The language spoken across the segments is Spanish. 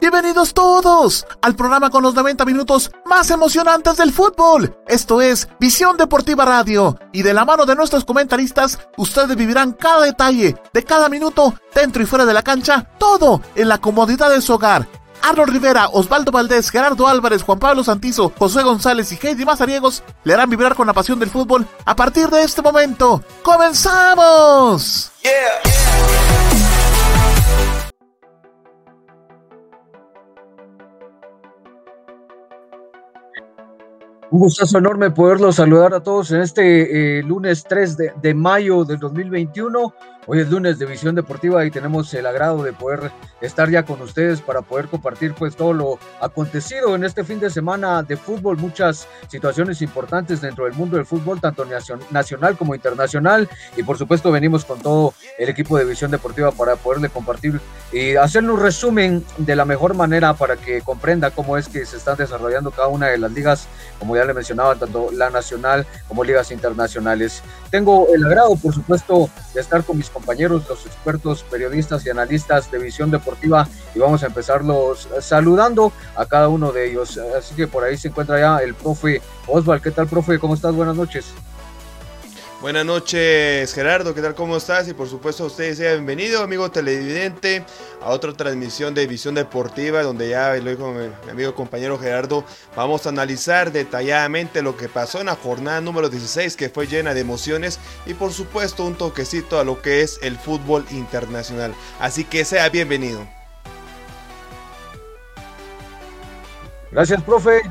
Bienvenidos todos al programa con los 90 minutos más emocionantes del fútbol. Esto es Visión Deportiva Radio y de la mano de nuestros comentaristas ustedes vivirán cada detalle de cada minuto dentro y fuera de la cancha, todo en la comodidad de su hogar. Arnold Rivera, Osvaldo Valdés, Gerardo Álvarez, Juan Pablo Santizo, José González y Heidi Mazariegos le harán vibrar con la pasión del fútbol a partir de este momento. ¡Comenzamos! Un gustazo enorme poderlos saludar a todos en este eh, lunes 3 de, de, mayo del 2021. Hoy es lunes de Visión Deportiva y tenemos el agrado de poder estar ya con ustedes para poder compartir pues todo lo acontecido en este fin de semana de fútbol, muchas situaciones importantes dentro del mundo del fútbol, tanto nacional como internacional. Y por supuesto venimos con todo el equipo de Visión Deportiva para poderle compartir y hacerle un resumen de la mejor manera para que comprenda cómo es que se están desarrollando cada una de las ligas, como ya le mencionaba, tanto la nacional como ligas internacionales. Tengo el agrado, por supuesto, de estar con mis compañeros, los expertos, periodistas y analistas de Visión Deportiva y vamos a empezarlos saludando a cada uno de ellos. Así que por ahí se encuentra ya el profe Osval. ¿Qué tal, profe? ¿Cómo estás? Buenas noches. Buenas noches Gerardo, ¿qué tal? ¿Cómo estás? Y por supuesto ustedes sea bienvenido, amigo televidente, a otra transmisión de Visión Deportiva, donde ya lo dijo mi, amigo compañero Gerardo, vamos a analizar detalladamente lo que pasó en la jornada número 16, que fue llena de emociones, y por supuesto un toquecito a lo que es el fútbol internacional. Así que sea bienvenido. Gracias, profe.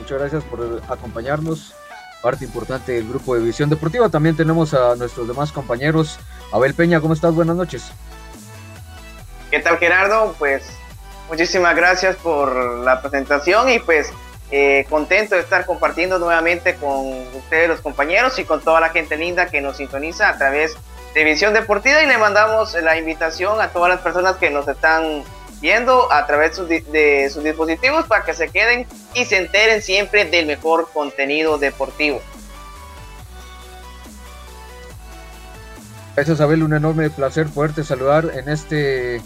Muchas gracias por acompañarnos parte importante del grupo de Visión Deportiva. También tenemos a nuestros demás compañeros. Abel Peña, ¿cómo estás? Buenas noches. ¿Qué tal Gerardo? Pues muchísimas gracias por la presentación y pues eh, contento de estar compartiendo nuevamente con ustedes los compañeros y con toda la gente linda que nos sintoniza a través de Visión Deportiva y le mandamos la invitación a todas las personas que nos están viendo a través de sus dispositivos para que se queden y se enteren siempre del mejor contenido deportivo. Gracias Abel, un enorme placer poderte saludar en este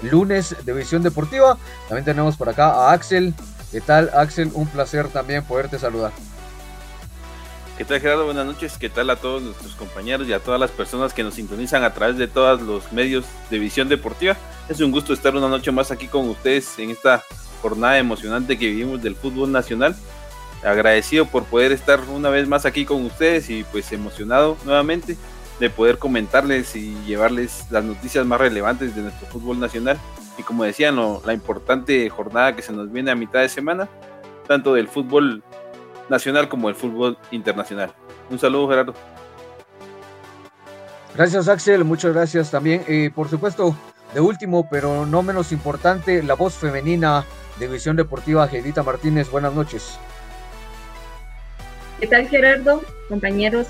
lunes de Visión Deportiva. También tenemos por acá a Axel. ¿Qué tal Axel? Un placer también poderte saludar. ¿Qué tal Gerardo? Buenas noches. ¿Qué tal a todos nuestros compañeros y a todas las personas que nos sintonizan a través de todos los medios de visión deportiva? Es un gusto estar una noche más aquí con ustedes en esta jornada emocionante que vivimos del fútbol nacional. Agradecido por poder estar una vez más aquí con ustedes y pues emocionado nuevamente de poder comentarles y llevarles las noticias más relevantes de nuestro fútbol nacional. Y como decían, la importante jornada que se nos viene a mitad de semana, tanto del fútbol nacional como el fútbol internacional. Un saludo, Gerardo. Gracias, Axel. Muchas gracias también. y por supuesto, de último, pero no menos importante, la voz femenina de Visión Deportiva, Gedita Martínez. Buenas noches. ¿Qué tal, Gerardo? Compañeros,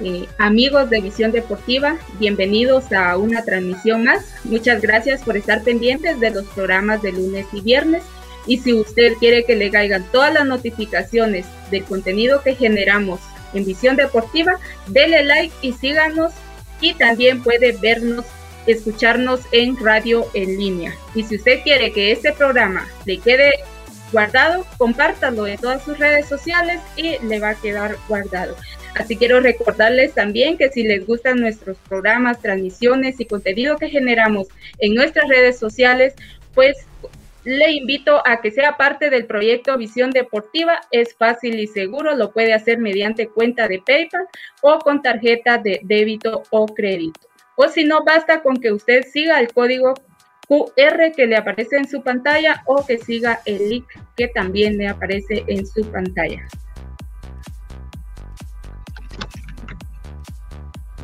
eh, amigos de Visión Deportiva, bienvenidos a una transmisión más. Muchas gracias por estar pendientes de los programas de lunes y viernes y si usted quiere que le caigan todas las notificaciones del contenido que generamos en Visión Deportiva, dele like y síganos. Y también puede vernos, escucharnos en radio en línea. Y si usted quiere que este programa le quede guardado, compártalo en todas sus redes sociales y le va a quedar guardado. Así quiero recordarles también que si les gustan nuestros programas, transmisiones y contenido que generamos en nuestras redes sociales, pues le invito a que sea parte del proyecto Visión Deportiva. Es fácil y seguro, lo puede hacer mediante cuenta de PayPal o con tarjeta de débito o crédito. O si no, basta con que usted siga el código QR que le aparece en su pantalla o que siga el link que también le aparece en su pantalla.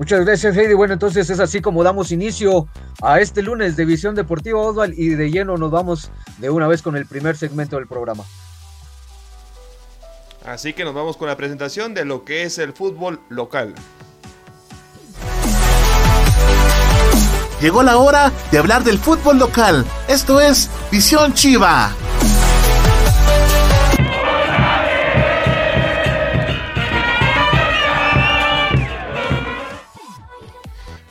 Muchas gracias, Heidi. Bueno, entonces es así como damos inicio a este lunes de Visión Deportiva Osval y de lleno nos vamos de una vez con el primer segmento del programa. Así que nos vamos con la presentación de lo que es el fútbol local. Llegó la hora de hablar del fútbol local. Esto es Visión Chiva.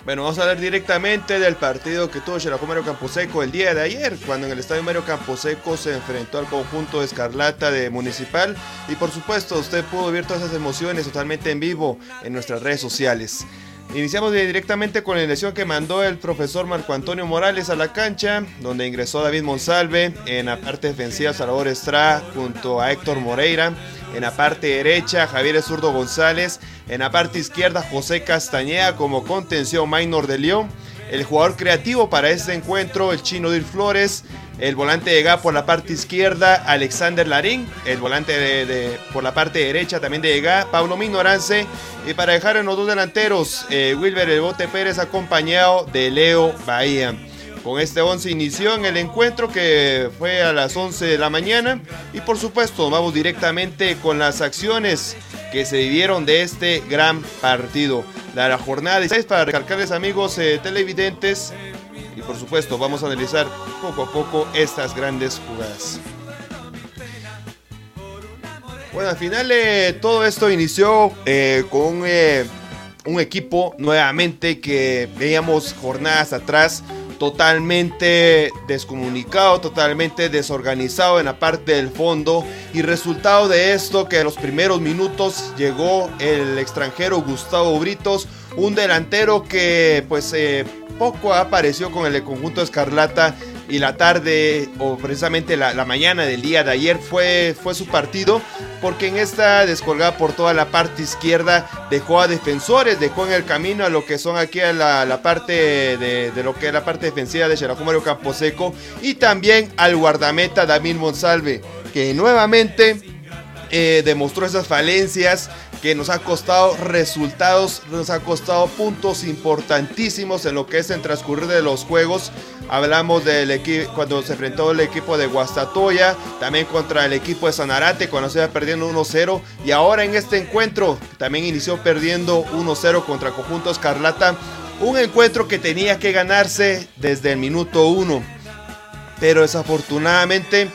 Bueno, vamos a hablar directamente del partido que tuvo Xerajú Mario Camposeco el día de ayer, cuando en el estadio Mario Camposeco se enfrentó al conjunto Escarlata de Municipal. Y por supuesto, usted pudo ver todas esas emociones totalmente en vivo en nuestras redes sociales. Iniciamos directamente con la elección que mandó el profesor Marco Antonio Morales a la cancha, donde ingresó David Monsalve, en la parte defensiva Salvador Estrada junto a Héctor Moreira, en la parte derecha Javier Zurdo González, en la parte izquierda José Castañeda como contención Minor de León, el jugador creativo para este encuentro el chino Dir Flores, el volante de por la parte izquierda, Alexander Larín. El volante de, por la parte derecha también de Pablo Minorance. Y para dejar en los dos delanteros, eh, Wilber El Bote Pérez acompañado de Leo Bahía. Con este 11 inició en el encuentro que fue a las 11 de la mañana. Y por supuesto, vamos directamente con las acciones que se vivieron de este gran partido. La, jornada de 6 para recalcarles amigos eh, televidentes y por supuesto vamos a analizar poco a poco estas grandes jugadas. Bueno, al final eh, todo esto inició eh, con un equipo nuevamente que veíamos jornadas atrás totalmente descomunicado, totalmente desorganizado en la parte del fondo. Y resultado de esto que en los primeros minutos llegó el extranjero Gustavo Britos, un delantero que pues poco apareció con el conjunto Escarlata y la tarde o precisamente la, mañana del día de ayer fue, fue su partido porque en esta descolgada por toda la parte izquierda dejó a defensores, dejó en el camino a lo que son aquí a la, parte de, lo que es la parte defensiva de Xerajú Mario Camposeco y también al guardameta David Monsalve que nuevamente eh, demostró esas falencias que nos ha costado resultados, nos ha costado puntos importantísimos en lo que es el transcurrir de los juegos. Hablamos del equipo cuando se enfrentó el equipo de Guastatoya, también contra el equipo de Sanarate cuando se iba perdiendo 1-0 y ahora en este encuentro también inició perdiendo 1-0 contra Conjunto Escarlata, un encuentro que tenía que ganarse desde el minuto 1. Pero desafortunadamente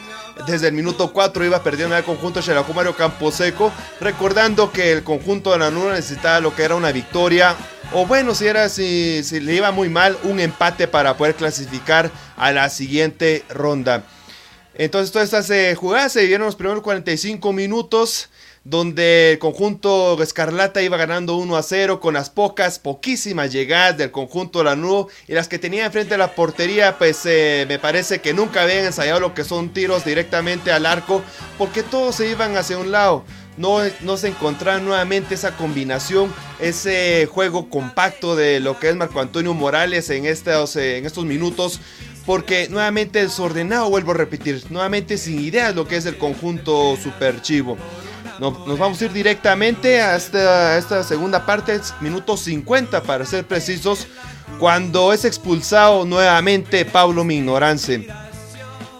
desde el minuto 4 iba perdiendo el conjunto Xelajú Mario Camposeco, recordando que el conjunto de la Nuna necesitaba lo que era una victoria, o bueno, si era si, le iba muy mal, un empate para poder clasificar a la siguiente ronda. Entonces todas estas eh, jugadas se vieron los primeros 45 minutos donde el conjunto Escarlata iba ganando 1 a 0 con las pocas, poquísimas llegadas del conjunto Lanudo y las que tenía enfrente de la portería, pues eh, me parece que nunca habían ensayado lo que son tiros directamente al arco, porque todos se iban hacia un lado. No, no, se encontraba nuevamente esa combinación, ese juego compacto de lo que es Marco Antonio Morales en estos, eh, en estos minutos. Porque nuevamente desordenado, vuelvo a repetir, nuevamente sin ideas lo que es el conjunto Super Nos vamos a ir directamente a esta, segunda parte, minuto 50 para ser precisos, cuando es expulsado nuevamente Pablo Mignorance.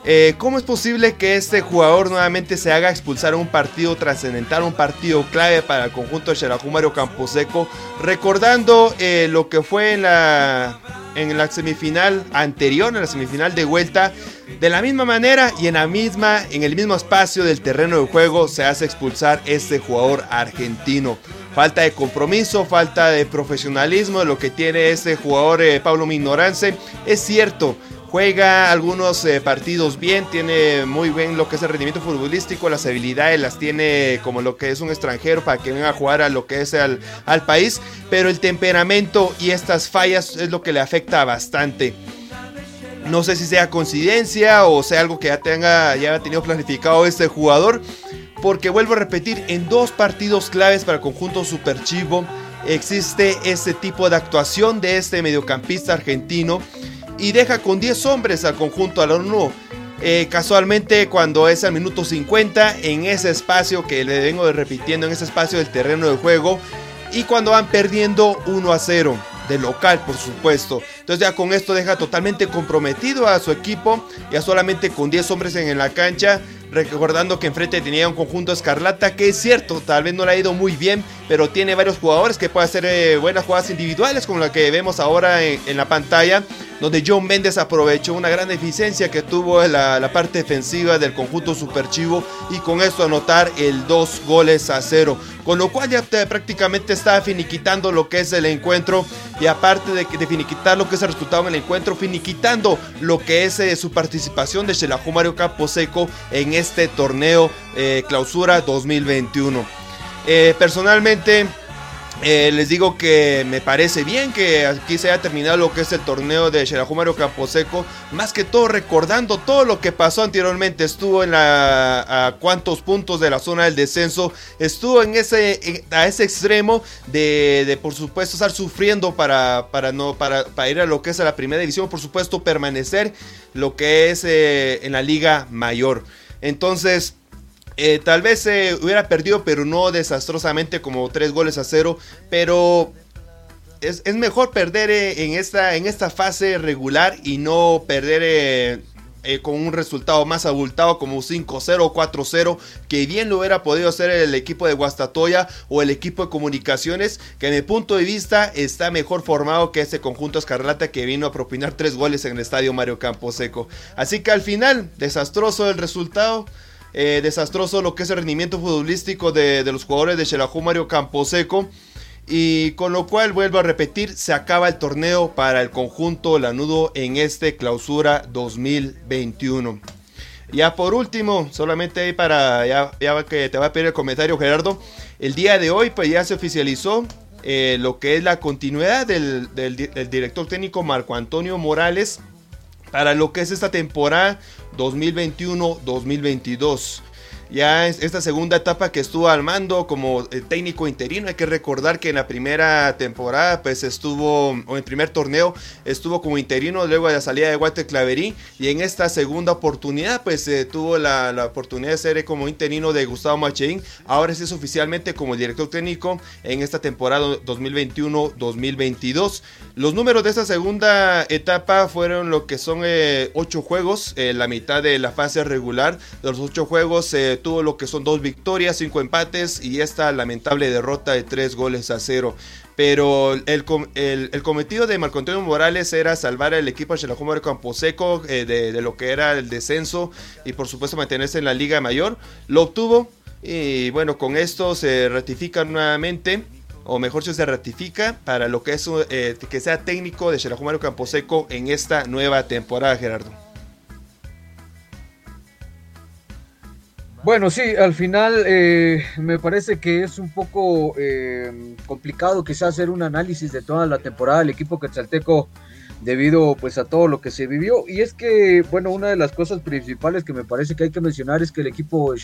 Eh, ¿Cómo es posible que este jugador nuevamente se haga expulsar un partido trascendental, un partido clave para el conjunto de Xerajú Mario Camposeco? Recordando eh, lo que fue en la, en la semifinal anterior, en la semifinal de vuelta, de la misma manera y en la misma, en el mismo espacio del terreno de juego se hace expulsar este jugador argentino. Falta de compromiso, falta de profesionalismo de lo que tiene este jugador eh, Pablo Minorance. Es cierto, juega algunos eh, partidos bien, tiene muy bien lo que es el rendimiento futbolístico, las habilidades las tiene como lo que es un extranjero para que venga a jugar a lo que es al, al país, pero el temperamento y estas fallas es lo que le afecta bastante. No sé si sea coincidencia o sea algo que ya tenga ya tenido planificado este jugador. Porque vuelvo a repetir, en dos partidos claves para el conjunto Super Chivo existe este tipo de actuación de este mediocampista argentino y deja con 10 hombres al conjunto al eh, casualmente cuando es al minuto 50 en ese espacio que le vengo repitiendo en ese espacio del terreno de juego y cuando van perdiendo 1 a 0 de local, por supuesto. Entonces ya con esto deja totalmente comprometido a su equipo, ya solamente con 10 hombres en la cancha, recordando que enfrente tenía un conjunto escarlata que es cierto, tal vez no le ha ido muy bien, pero tiene varios jugadores que pueden hacer eh, buenas jugadas individuales, como la que vemos ahora en, la pantalla, donde John Méndez aprovechó una gran eficiencia que tuvo en la, parte defensiva del conjunto superchivo y con esto anotar el 2 goles a 0, con lo cual ya prácticamente está finiquitando lo que es el encuentro y aparte de, finiquitar lo que es el resultado en el encuentro, finiquitando lo que es eh, su participación de Xelajú Mario Camposeco en este torneo eh, clausura 2021. Eh, personalmente eh, les digo que me parece bien que aquí se haya terminado lo que es el torneo de Mario Camposeco. Más que todo recordando todo lo que pasó anteriormente. Estuvo en la, a cuántos puntos de la zona del descenso. Estuvo en ese, a ese extremo de, por supuesto estar sufriendo para, para, no, para, para, ir a lo que es la primera división. Por supuesto permanecer lo que es eh, en la liga mayor. Entonces... Eh, tal vez se hubiera perdido, pero no desastrosamente como tres goles a cero. Pero es, mejor perder eh, en, esta, en esta fase regular y no perder eh, con un resultado más abultado como 5-0 o 4-0, que bien lo hubiera podido hacer el equipo de Guastatoya o el equipo de comunicaciones, que en mi punto de vista está mejor formado que ese conjunto escarlata que vino a propinar tres goles en el estadio Mario Camposeco. Así que al final, desastroso el resultado. Eh, desastroso lo que es el rendimiento futbolístico de, los jugadores de Xelajú Mario Camposeco. Y con lo cual, vuelvo a repetir, se acaba el torneo para el conjunto Lanudo en este clausura 2021. Ya por último, solamente ahí para, ya, que te va a pedir el comentario Gerardo, el día de hoy pues ya se oficializó eh, lo que es la continuidad del director técnico Marco Antonio Morales para lo que es esta temporada 2021-2022 ya esta segunda etapa que estuvo al mando como eh, técnico interino. Hay que recordar que en la primera temporada, pues estuvo, o en el primer torneo, estuvo como interino luego de la salida de Walter Claverí. Y en esta segunda oportunidad, pues eh, tuvo la, oportunidad de ser como interino de Gustavo Macheín. Ahora es oficialmente como director técnico en esta temporada 2021-2022. Los números de esta segunda etapa fueron lo que son eh, ocho juegos, la mitad de la fase regular. De los ocho juegos, tuvo lo que son dos victorias, cinco empates y esta lamentable derrota de tres goles a cero. Pero el, cometido de Marco Antonio Morales era salvar al equipo de de Camposeco eh, de, de lo que era el descenso y por supuesto mantenerse en la Liga Mayor. Lo obtuvo y bueno, con esto se ratifica nuevamente o mejor si se ratifica para lo que es eh, que sea técnico de Mario Camposeco en esta nueva temporada, Gerardo. Bueno, sí, al final eh, me parece que es un poco eh, complicado quizás hacer un análisis de toda la temporada del equipo quetzalteco debido pues a todo lo que se vivió. Y es que bueno una de las cosas principales que me parece que hay que mencionar es que el equipo de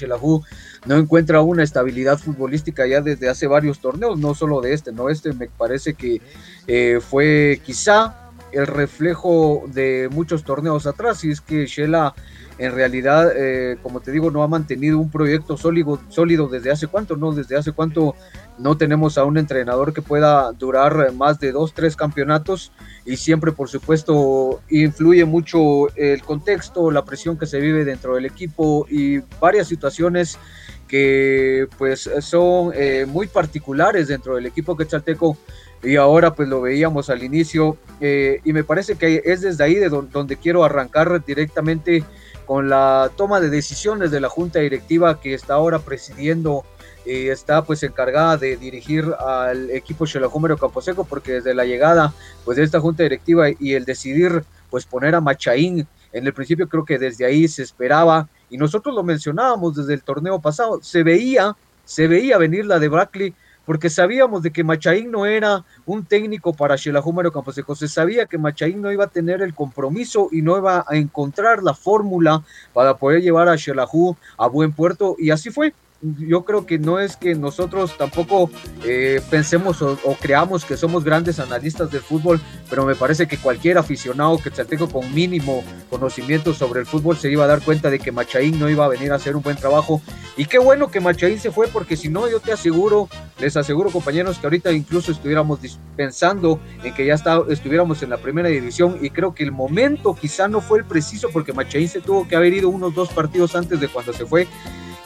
no encuentra una estabilidad futbolística ya desde hace varios torneos no solo de este no este me parece que eh, fue quizá el reflejo de muchos torneos atrás. Y es que Shela en realidad, eh, como te digo, no ha mantenido un proyecto sólido, sólido desde hace cuánto, ¿no? Desde hace cuánto no tenemos a un entrenador que pueda durar más de dos, tres campeonatos y siempre, por supuesto, influye mucho el contexto, la presión que se vive dentro del equipo y varias situaciones que pues son eh, muy particulares dentro del equipo quetzalteco y ahora pues lo veíamos al inicio eh, y me parece que es desde ahí de donde quiero arrancar directamente con la toma de decisiones de la junta directiva que está ahora presidiendo y está pues encargada de dirigir al equipo Xelajúmero Camposeco porque desde la llegada pues de esta junta directiva y el decidir pues poner a Machaín en el principio creo que desde ahí se esperaba y nosotros lo mencionábamos desde el torneo pasado se veía se veía venir la de Brackley porque sabíamos de que Machaín no era un técnico para Xelajú Mario Camposeco, se sabía que Machaín no iba a tener el compromiso y no iba a encontrar la fórmula para poder llevar a Xelajú a buen puerto, y así fue yo creo que no es que nosotros tampoco eh, pensemos o, creamos que somos grandes analistas del fútbol, pero me parece que cualquier aficionado que tenga con mínimo conocimiento sobre el fútbol se iba a dar cuenta de que Machaín no iba a venir a hacer un buen trabajo. Y qué bueno que Machaín se fue, porque si no, yo te aseguro, les aseguro compañeros, que ahorita incluso estuviéramos pensando en que ya está, estuviéramos en la primera división y creo que el momento quizá no fue el preciso porque Machaín se tuvo que haber ido unos dos partidos antes de cuando se fue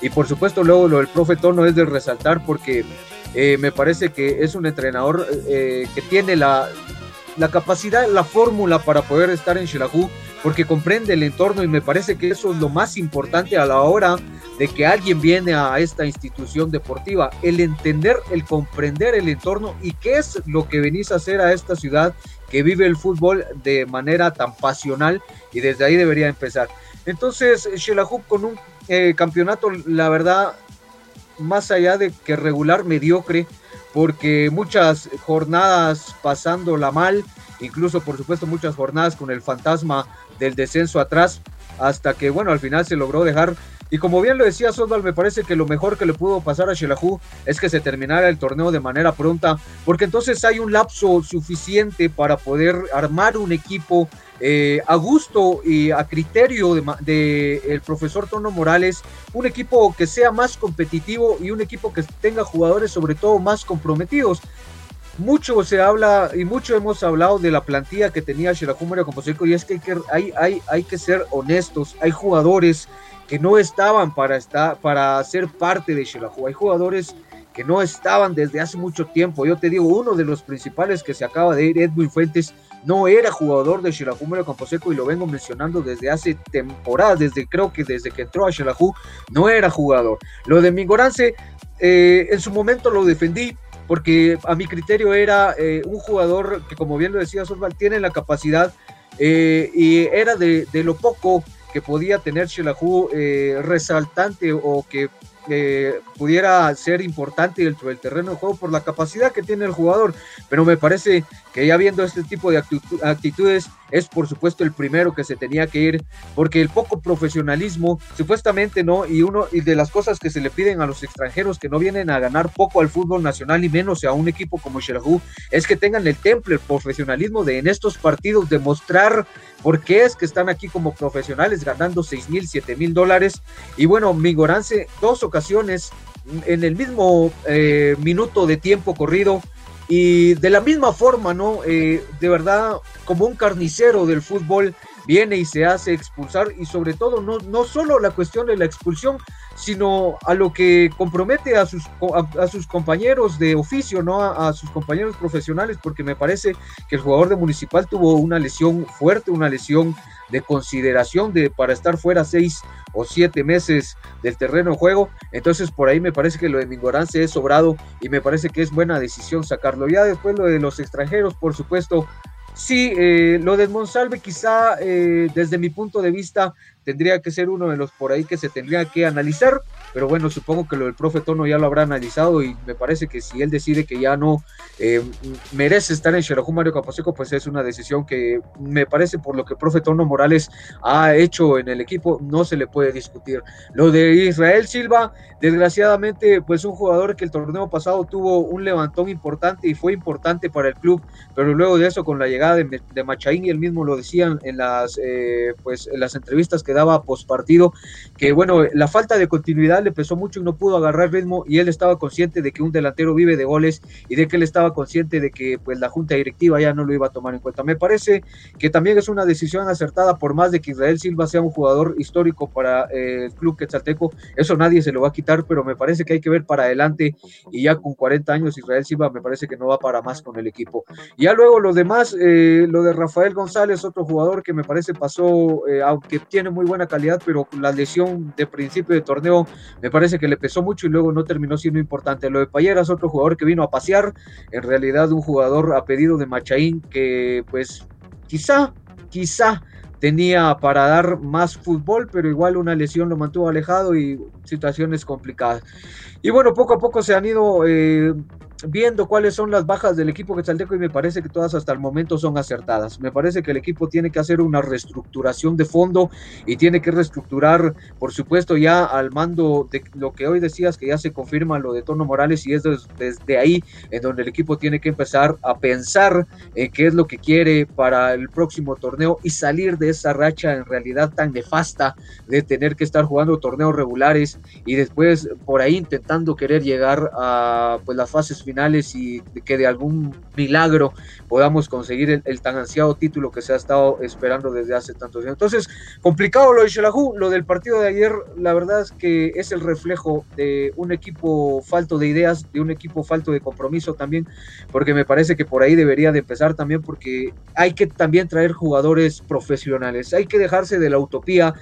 y por supuesto luego lo del profe Tono es de resaltar porque eh, me parece que es un entrenador eh, que tiene la, la capacidad, la fórmula para poder estar en Xelajú, porque comprende el entorno y me parece que eso es lo más importante a la hora de que alguien viene a esta institución deportiva, el entender, el comprender el entorno y qué es lo que venís a hacer a esta ciudad que vive el fútbol de manera tan pasional y desde ahí debería empezar. Entonces, Shelahu con un eh, campeonato, la verdad, más allá de que regular, mediocre, porque muchas jornadas pasándola mal, incluso por supuesto muchas jornadas con el fantasma del descenso atrás, hasta que bueno, al final se logró dejar y como bien lo decía Osval, me parece que lo mejor que le pudo pasar a Shelahu es que se terminara el torneo de manera pronta, porque entonces hay un lapso suficiente para poder armar un equipo eh, a gusto y a criterio del de, el profesor Tono Morales, un equipo que sea más competitivo y un equipo que tenga jugadores sobre todo más comprometidos. Mucho se habla y mucho hemos hablado de la plantilla que tenía Shelahu Mario Composeco y es que hay que, hay, hay que ser honestos, hay jugadores que no estaban para, estar, para ser parte de Shelahu. Hay jugadores que no estaban desde hace mucho tiempo. Yo te digo, uno de los principales que se acaba de ir, Edwin Fuentes, no era jugador de Shelahu Campo Camposeco y lo vengo mencionando desde hace temporadas, desde creo que desde que entró a Shelahu, no era jugador. Lo de Mingorance, eh, en su momento lo defendí, porque a mi criterio era eh, un jugador que, como bien lo decía Osval, tiene la capacidad eh, y era de, de, lo poco que podía tener Shelahu eh, resaltante o que eh, pudiera ser importante dentro del terreno de juego por la capacidad que tiene el jugador, pero me parece que ya viendo este tipo de actitudes es por supuesto el primero que se tenía que ir, porque el poco profesionalismo, supuestamente no, y uno y de las cosas que se le piden a los extranjeros que no vienen a ganar poco al fútbol nacional y menos a un equipo como Xelajú, es que tengan el temple, el profesionalismo de en estos partidos demostrar por qué es que están aquí como profesionales ganando seis mil, siete mil dólares. Y bueno, Mingorance, dos ocasiones en el mismo eh, minuto de tiempo corrido, y de la misma forma, ¿no? Eh, de verdad, como un carnicero del fútbol, viene y se hace expulsar y sobre todo no, no solo la cuestión de la expulsión, sino a lo que compromete a sus, a, sus compañeros de oficio, ¿no? A, a, sus compañeros profesionales, porque me parece que el jugador de Municipal tuvo una lesión fuerte, una lesión de consideración de, para estar fuera seis o siete meses del terreno de juego. Entonces por ahí me parece que lo de Mingorance es sobrado y me parece que es buena decisión sacarlo. Ya después lo de los extranjeros, por supuesto, Sí, eh, lo de Monsalve quizá eh, desde mi punto de vista tendría que ser uno de los por ahí que se tendría que analizar pero bueno, supongo que lo del profe Tono ya lo habrá analizado y me parece que si él decide que ya no eh, merece estar en Xerajú Mario Capaseco, pues es una decisión que me parece por lo que profe Tono Morales ha hecho en el equipo, no se le puede discutir. Lo de Israel Silva, desgraciadamente, pues un jugador que el torneo pasado tuvo un levantón importante y fue importante para el club, pero luego de eso, con la llegada de, de Machaín, y él mismo lo decían en las, eh, pues, en las entrevistas que daba post partido, que bueno, la falta de continuidad le pesó mucho y no pudo agarrar ritmo y él estaba consciente de que un delantero vive de goles y de que él estaba consciente de que pues la junta directiva ya no lo iba a tomar en cuenta. Me parece que también es una decisión acertada por más de que Israel Silva sea un jugador histórico para eh, el club quetzalteco, eso nadie se lo va a quitar, pero me parece que hay que ver para adelante y ya con 40 años Israel Silva me parece que no va para más con el equipo. Ya luego los demás, eh, lo de Rafael González, otro jugador que me parece pasó, eh, aunque tiene muy buena calidad, pero la lesión de principio de torneo me parece que le pesó mucho y luego no terminó siendo importante. Lo de Payeras, otro jugador que vino a pasear, en realidad un jugador a pedido de Machaín que pues quizá, quizá tenía para dar más fútbol, pero igual una lesión lo mantuvo alejado y situaciones complicadas. Y bueno, poco a poco se han ido eh, viendo cuáles son las bajas del equipo quetzalteco y me parece que todas hasta el momento son acertadas. Me parece que el equipo tiene que hacer una reestructuración de fondo y tiene que reestructurar, por supuesto, ya al mando de lo que hoy decías, que ya se confirma lo de Tono Morales y es desde, ahí en donde el equipo tiene que empezar a pensar en qué es lo que quiere para el próximo torneo y salir de esa racha en realidad tan nefasta de tener que estar jugando torneos regulares y después por ahí intentando querer llegar a pues, las fases finales y que de algún milagro podamos conseguir el, tan ansiado título que se ha estado esperando desde hace tantos años. Entonces, complicado lo de Shelahu, lo del partido de ayer, la verdad es que es el reflejo de un equipo falto de ideas, de un equipo falto de compromiso también, porque me parece que por ahí debería de empezar también porque hay que también traer jugadores profesionales, hay que dejarse de la utopía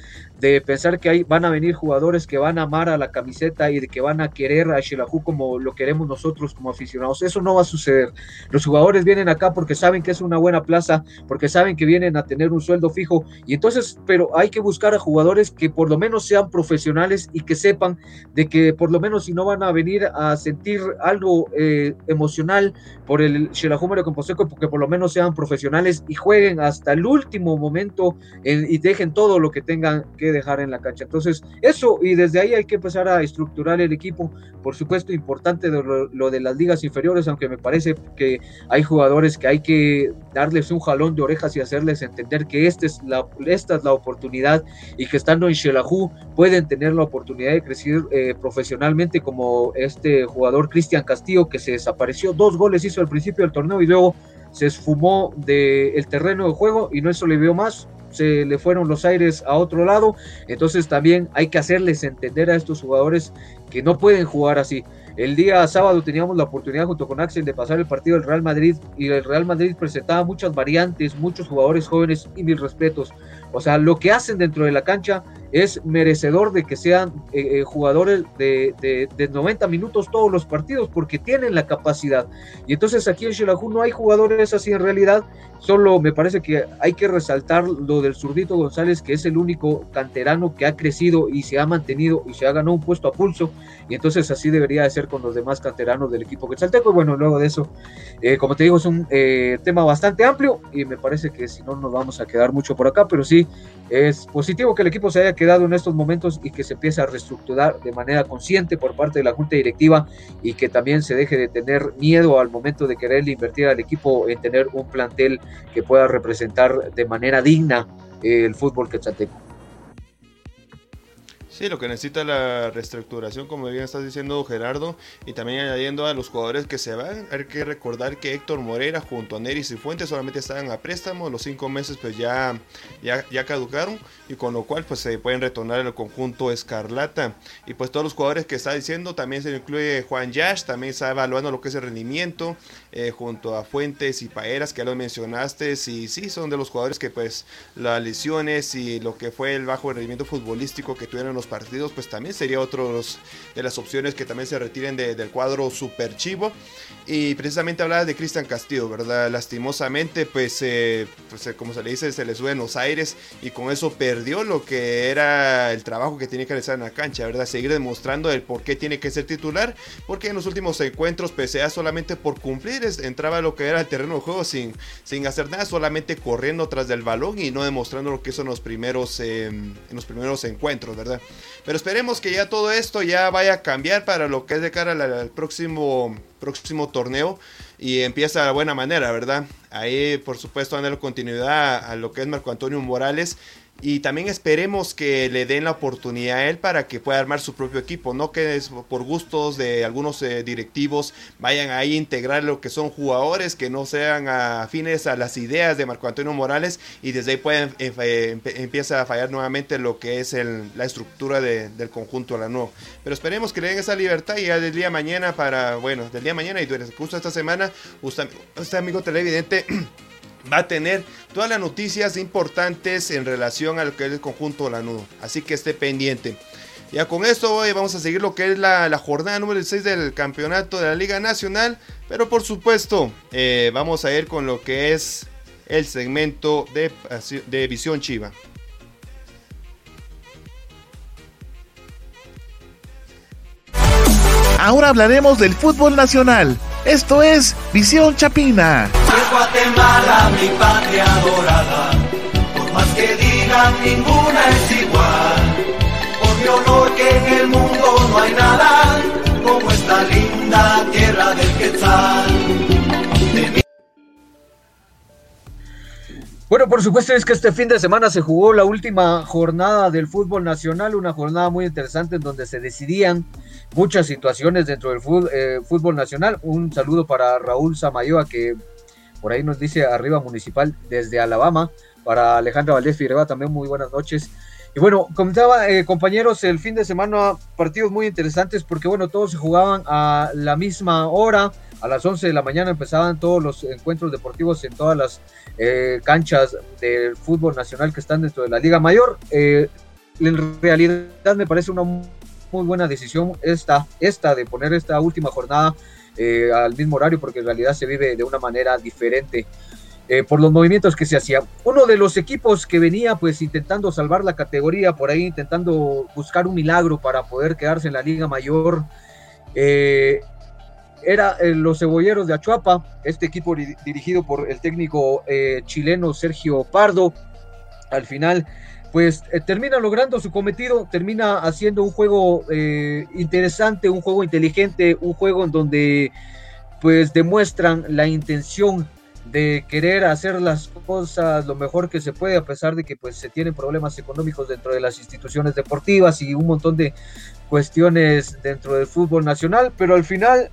de pensar que hay, van a venir jugadores que van a amar a la camiseta y de que van a querer a Shelahu como lo queremos nosotros como aficionados. Eso no va a suceder. Los jugadores vienen acá porque saben que es una buena plaza, porque saben que vienen a tener un sueldo fijo y entonces, pero hay que buscar a jugadores que por lo menos sean profesionales y que sepan de que por lo menos si no van a venir a sentir algo eh, emocional por el Shelahu Composeco, porque por lo menos sean profesionales y jueguen hasta el último momento y dejen todo lo que tengan que dejar en la cancha. Entonces, eso, y desde ahí hay que empezar a estructurar el equipo. Por supuesto, importante lo, de las ligas inferiores, aunque me parece que hay jugadores que hay que darles un jalón de orejas y hacerles entender que esta es la, esta es la oportunidad y que estando en Shelahu pueden tener la oportunidad de crecer eh, profesionalmente, como este jugador Cristian Castillo, que se desapareció, dos goles hizo al principio del torneo y luego se esfumó del terreno de juego y no eso le vio más se le fueron los aires a otro lado. Entonces también hay que hacerles entender a estos jugadores que no pueden jugar así. El día sábado teníamos la oportunidad junto con Axel de pasar el partido del Real Madrid y el Real Madrid presentaba muchas variantes, muchos jugadores jóvenes y mil respetos. O sea, lo que hacen dentro de la cancha es merecedor de que sean eh, eh, jugadores de, de, 90 minutos todos los partidos porque tienen la capacidad. Y entonces aquí en Shelahu no hay jugadores así en realidad. Solo me parece que hay que resaltar lo del zurdito González, que es el único canterano que ha crecido y se ha mantenido y se ha ganado un puesto a pulso. Y entonces así debería de ser con los demás canteranos del equipo Quetzalteco. Y bueno, luego de eso, eh, como te digo, es un tema bastante amplio y me parece que si no nos vamos a quedar mucho por acá, pero sí es positivo que el equipo se haya quedado en estos momentos y que se empiece a reestructurar de manera consciente por parte de la Junta Directiva y que también se deje de tener miedo al momento de querer invertir al equipo en tener un plantel que pueda representar de manera digna el fútbol quetzalteco. Sí, lo que necesita la reestructuración, como bien estás diciendo Gerardo, y también añadiendo a los jugadores que se van, hay que recordar que Héctor Morera junto a Neris y Fuentes solamente estaban a préstamo, los cinco meses pues ya, ya, ya caducaron, y con lo cual pues se pueden retornar el conjunto Escarlata. Y pues todos los jugadores que está diciendo, también se incluye Juan Yash, también está evaluando lo que es el rendimiento, eh, junto a Fuentes y Paeras, que ya lo mencionaste, y sí, son de los jugadores que pues las lesiones y lo que fue el bajo rendimiento futbolístico que tuvieron los partidos, pues también sería otro de las opciones que también se retiren del cuadro super chivo. Y precisamente hablaba de Cristian Castillo, ¿verdad? Lastimosamente, pues, eh, pues eh, como se le dice, se le sube en los aires y con eso perdió lo que era el trabajo que tiene que realizar en la cancha, ¿verdad? Seguir demostrando el por qué tiene que ser titular, porque en los últimos encuentros, pese a solamente por cumplir, entraba lo que era el terreno de juego sin, sin hacer nada, solamente corriendo tras del balón y no demostrando lo que hizo en los primeros, em, los primeros encuentros, ¿verdad? Pero esperemos que ya todo esto ya vaya a cambiar para lo que es de cara al, próximo, próximo torneo y empieza de buena manera, ¿verdad? Ahí, por supuesto, darle continuidad a lo que es Marco Antonio Morales y también esperemos que le den la oportunidad a él para que pueda armar su propio equipo, no que por gustos de algunos eh, directivos vayan ahí a integrar lo que son jugadores que no sean afines a las ideas de Marco Antonio Morales y desde ahí pueden eh, eh, empieza a fallar nuevamente lo que es la estructura del conjunto a la nuevo. Pero esperemos que le den esa libertad y ya del día mañana para, bueno, del día mañana y durante esta semana, usted, usted amigo televidente va a tener todas las noticias importantes en relación a lo que es el conjunto Lanudo. Así que esté pendiente. Ya con esto hoy vamos a seguir lo que es la, jornada número 6 del campeonato de la Liga Nacional. Pero por supuesto, eh, vamos a ir con lo que es el segmento de, de Visión Chiva. Ahora hablaremos del fútbol nacional. Esto es Visión Chapina. Guatemala, mi patria dorada, por más que digan, ninguna es igual. Por mi honor que en el mundo no hay nada como esta linda tierra del Quetzal. Bueno, por supuesto es que este fin de semana se jugó la última jornada del fútbol nacional, una jornada muy interesante en donde se decidían muchas situaciones dentro del fútbol, eh, nacional. Un saludo para Raúl Samayoa que por ahí nos dice arriba municipal desde Alabama. Para Alejandra Valdés Figueroa también muy buenas noches. Y bueno, comentaba eh, compañeros el fin de semana partidos muy interesantes porque bueno, todos se jugaban a la misma hora. A las 11 de la mañana empezaban todos los encuentros deportivos en todas las eh, canchas del fútbol nacional que están dentro de la Liga Mayor. Eh, en realidad me parece una muy buena decisión esta, esta de poner esta última jornada al mismo horario porque en realidad se vive de una manera diferente. Eh, por los movimientos que se hacían. Uno de los equipos que venía pues intentando salvar la categoría, por ahí intentando buscar un milagro para poder quedarse en la Liga Mayor, eh, era eh, los Cebolleros de Achuapa, este equipo dirigido por el técnico chileno Sergio Pardo. Al final, pues termina logrando su cometido, termina haciendo un juego interesante, un juego inteligente, un juego en donde pues demuestran la intención de querer hacer las cosas lo mejor que se puede a pesar de que pues se tienen problemas económicos dentro de las instituciones deportivas y un montón de cuestiones dentro del fútbol nacional, pero al final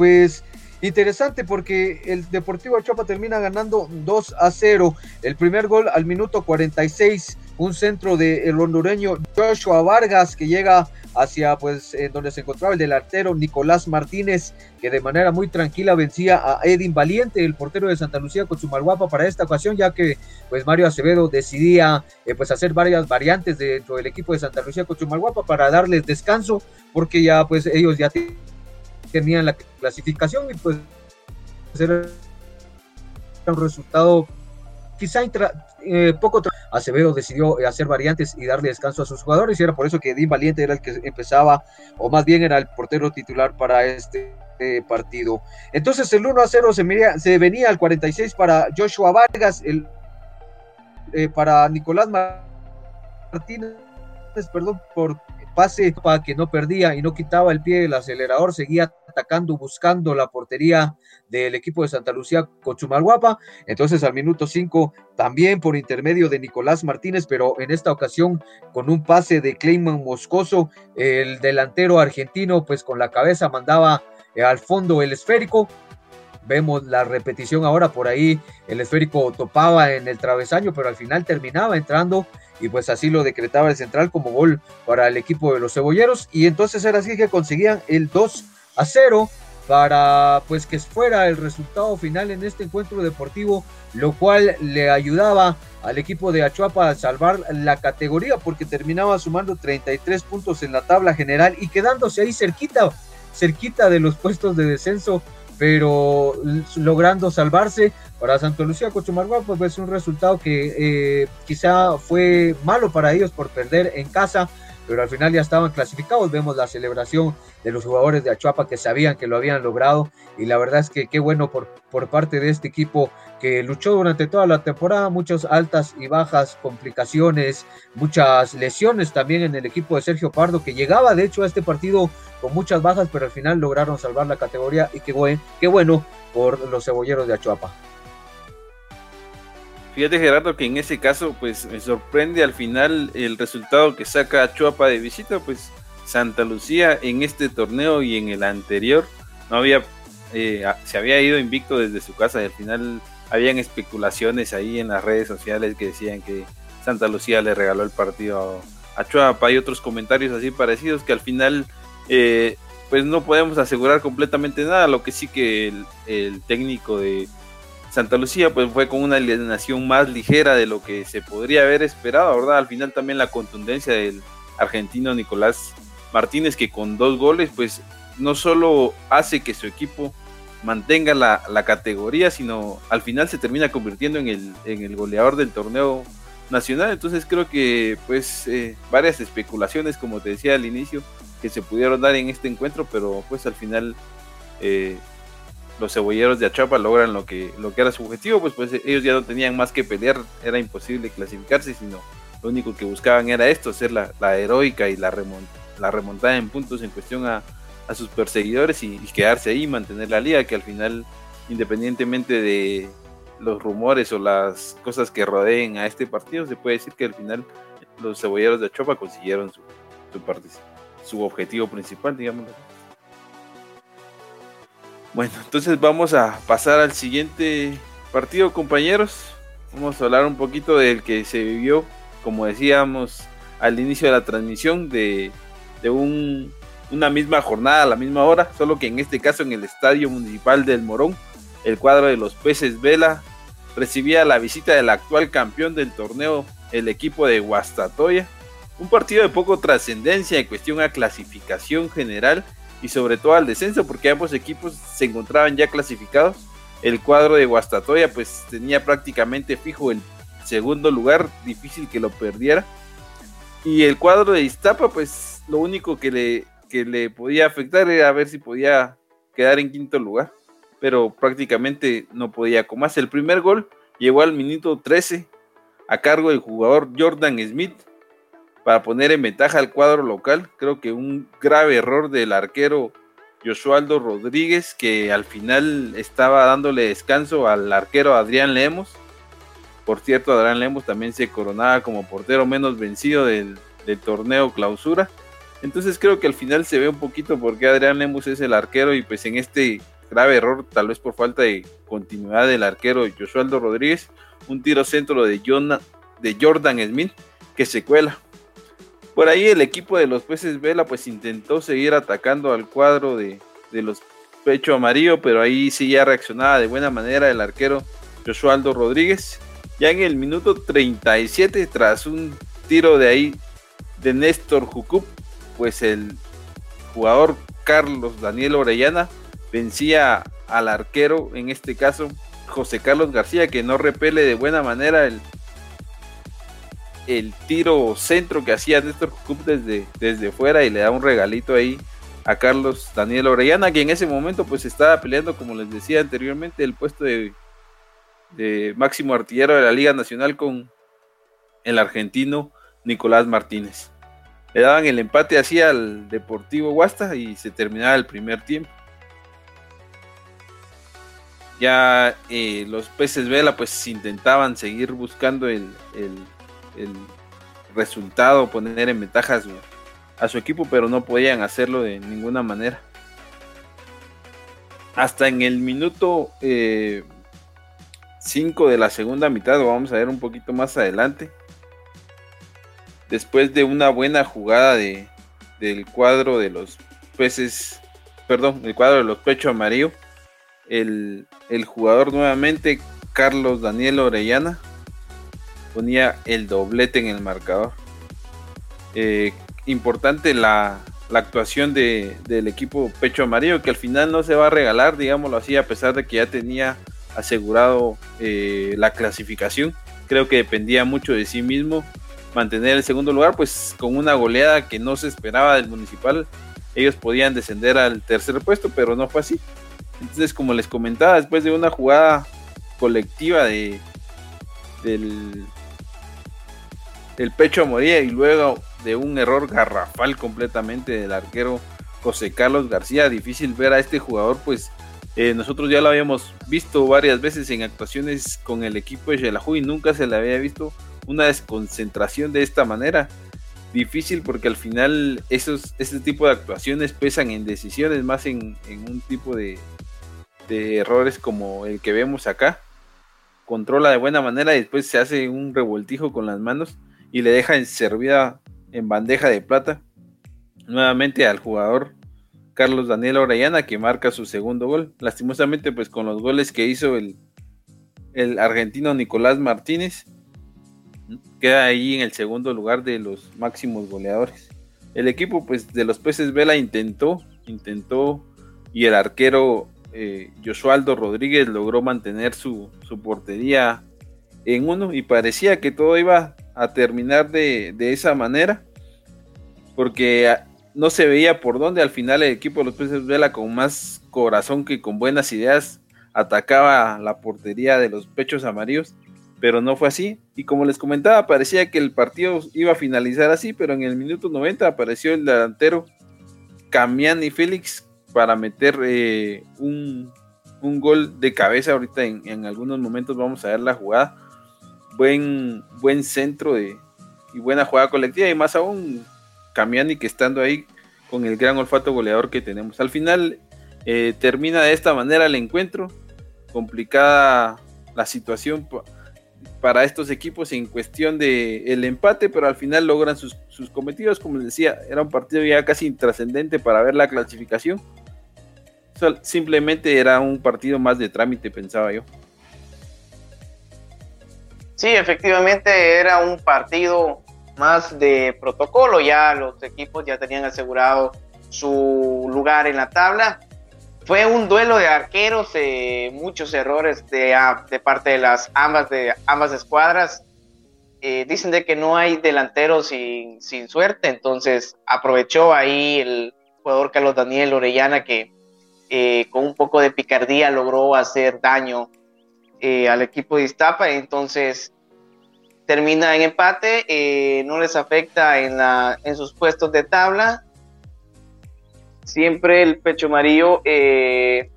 pues interesante porque el Deportivo Achapa termina ganando 2 a 0. El primer gol al minuto 46, un centro del el hondureño Joshua Vargas que llega hacia pues donde se encontraba el delantero Nicolás Martínez, que de manera muy tranquila vencía a Edin Valiente, el portero de Santa Lucía con su para esta ocasión, ya que pues Mario Acevedo decidía eh, pues hacer varias variantes dentro del equipo de Santa Lucía con su para darles descanso, porque ya pues ellos ya tenían la clasificación y pues era un resultado quizá eh, poco Acevedo decidió eh, hacer variantes y darle descanso a sus jugadores y era por eso que Dean Valiente era el que empezaba o más bien era el portero titular para este eh, partido. Entonces el 1 a 0 se, se venía al 46 para Joshua Vargas, el, para Nicolás Martínez, perdón, por pase para que no perdía y no quitaba el pie del acelerador, seguía atacando, buscando la portería del equipo de Santa Lucía con Chumalguapa. Entonces al minuto 5 también por intermedio de Nicolás Martínez, pero en esta ocasión con un pase de Clayman Moscoso, el delantero argentino pues con la cabeza mandaba eh, al fondo el esférico. Vemos la repetición ahora por ahí, el esférico topaba en el travesaño, pero al final terminaba entrando y pues así lo decretaba el central como gol para el equipo de los cebolleros y entonces era así que conseguían el 2 a 0 para pues que fuera el resultado final en este encuentro deportivo, lo cual le ayudaba al equipo de Achuapa a salvar la categoría porque terminaba sumando 33 puntos en la tabla general y quedándose ahí cerquita, cerquita de los puestos de descenso, pero logrando salvarse. Para Santa Lucía Cochumarguá, pues es un resultado que eh, quizá fue malo para ellos por perder en casa, pero al final ya estaban clasificados. Vemos la celebración de los jugadores de Achuapa que sabían que lo habían logrado y la verdad es que qué bueno por, por parte de este equipo que luchó durante toda la temporada, muchas altas y bajas, complicaciones, muchas lesiones también en el equipo de Sergio Pardo que llegaba de hecho a este partido con muchas bajas, pero al final lograron salvar la categoría y qué, buen, qué bueno por los cebolleros de Achuapa. Fíjate Gerardo que en ese caso pues me sorprende al final el resultado que saca Chuapa de visita, pues Santa Lucía en este torneo y en el anterior. No había eh, se había ido invicto desde su casa y al final habían especulaciones ahí en las redes sociales que decían que Santa Lucía le regaló el partido a, Chuapa. Y otros comentarios así parecidos que al final eh, pues no podemos asegurar completamente nada, lo que sí que el técnico de Santa Lucía pues fue con una alineación más ligera de lo que se podría haber esperado, ¿verdad? Al final también la contundencia del argentino Nicolás Martínez que con dos goles pues no solo hace que su equipo mantenga la, categoría, sino al final se termina convirtiendo en el, en el goleador del torneo nacional. Entonces creo que pues eh, varias especulaciones, como te decía al inicio, que se pudieron dar en este encuentro, pero pues al final eh, los cebolleros de Achapa logran lo que, lo que era su objetivo, pues, pues ellos ya no tenían más que pelear, era imposible clasificarse, sino lo único que buscaban era esto, hacer la, heroica y la, la remontada en puntos en cuestión a, sus perseguidores y, quedarse ahí, mantener la liga, que al final, independientemente de, los rumores o las cosas que rodeen a este partido, se puede decir que al final los cebolleros de Achopa consiguieron su, su, objetivo principal, digamos. Bueno, entonces vamos a pasar al siguiente partido, compañeros. Vamos a hablar un poquito del que se vivió, como decíamos al inicio de la transmisión, de, un, una misma jornada a la misma hora, solo que en este caso en el Estadio Municipal del Morón, el cuadro de los peces Vela recibía la visita del actual campeón del torneo, el equipo de Guastatoya. Un partido de poco trascendencia en cuestión a clasificación general y sobre todo al descenso, porque ambos equipos se encontraban ya clasificados. El cuadro de Guastatoya pues tenía prácticamente fijo el segundo lugar, difícil que lo perdiera. Y el cuadro de Iztapa, pues lo único que le, que le podía afectar era ver si podía quedar en quinto lugar. Pero prácticamente no podía. Hace el primer gol, llegó al minuto 13 a cargo del jugador Jordan Smith para poner en ventaja al cuadro local. Creo que un grave error del arquero Josualdo Rodríguez, que al final estaba dándole descanso al arquero Adrián Lemos por cierto, Adrián Lemos también se coronaba como portero menos vencido del, torneo clausura. Entonces creo que al final se ve un poquito porque Adrián Lemos es el arquero y pues en este grave error, tal vez por falta de continuidad del arquero Josualdo Rodríguez, un tiro centro de, de Jordan Smith que se cuela. Por ahí el equipo de los peces Vela pues intentó seguir atacando al cuadro de, de los pecho amarillo, pero ahí sí ya reaccionaba de buena manera el arquero Josualdo Rodríguez. Ya en el minuto 37, tras un tiro de ahí de Néstor Jucup, pues el jugador Carlos Daniel Orellana vencía al arquero, en este caso José Carlos García, que no repele de buena manera el, el tiro centro que hacía Néstor Jucup desde, desde fuera y le da un regalito ahí a Carlos Daniel Orellana, que en ese momento pues estaba peleando, como les decía anteriormente, el puesto de de máximo artillero de la Liga Nacional con el argentino Nicolás Martínez. Le daban el empate así al Deportivo Huasta y se terminaba el primer tiempo. Ya eh, los peces Vela pues intentaban seguir buscando el, resultado, poner en ventaja a su, equipo, pero no podían hacerlo de ninguna manera. Hasta en el minuto eh, 5 de la segunda mitad, lo vamos a ver un poquito más adelante. Después de una buena jugada de, del cuadro de los peces, perdón, el cuadro de los pechos amarillo, el, jugador nuevamente, Carlos Daniel Orellana, ponía el doblete en el marcador. Eh, importante la, actuación de, del equipo pecho amarillo, que al final no se va a regalar, digámoslo así, a pesar de que ya tenía asegurado eh, la clasificación. Creo que dependía mucho de sí mismo mantener el segundo lugar, pues con una goleada que no se esperaba del municipal, ellos podían descender al tercer puesto, pero no fue así. Entonces, como les comentaba, después de una jugada colectiva de del, del pecho a y luego de un error garrafal completamente del arquero José Carlos García, difícil ver a este jugador pues eh, nosotros ya lo habíamos visto varias veces en actuaciones con el equipo de Xelajú y nunca se le había visto una desconcentración de esta manera. Difícil porque al final esos, este tipo de actuaciones pesan en decisiones, más en, un tipo de, de errores como el que vemos acá. Controla de buena manera y después se hace un revoltijo con las manos y le deja en servida en bandeja de plata nuevamente al jugador Carlos Daniel Orellana que marca su segundo gol. Lastimosamente, pues con los goles que hizo el, el argentino Nicolás Martínez, queda ahí en el segundo lugar de los máximos goleadores. El equipo pues de los peces Vela intentó, intentó y el arquero eh, Josualdo Rodríguez logró mantener su, su, portería en uno y parecía que todo iba a terminar de, de esa manera porque no se veía por dónde. Al final el equipo de los Peces Vela con más corazón que con buenas ideas atacaba la portería de los pechos amarillos, pero no fue así. Y como les comentaba, parecía que el partido iba a finalizar así, pero en el minuto 90 apareció el delantero Camiani Félix para meter eh, un, un gol de cabeza. Ahorita en, algunos momentos vamos a ver la jugada. Buen, buen centro de, y buena jugada colectiva. Y más aún, Camiani que estando ahí con el gran olfato goleador que tenemos. Al final eh, termina de esta manera el encuentro. Complicada la situación para estos equipos en cuestión de el empate, pero al final logran sus, cometidos. Como les decía, era un partido ya casi intrascendente para ver la clasificación. simplemente era un partido más de trámite, pensaba yo. Sí, efectivamente era un partido más de protocolo. Ya los equipos ya tenían asegurado su lugar en la tabla fue un duelo de arqueros, eh, muchos errores de, ah, de, parte de las ambas, de ambas escuadras. Eh, dicen de que no hay delanteros sin, sin, suerte, entonces aprovechó ahí el jugador Carlos Daniel Orellana que eh, con un poco de picardía logró hacer daño al equipo de Iztapa, entonces termina en empate, no les afecta en, la, en sus puestos de tabla siempre el pecho amarillo eh,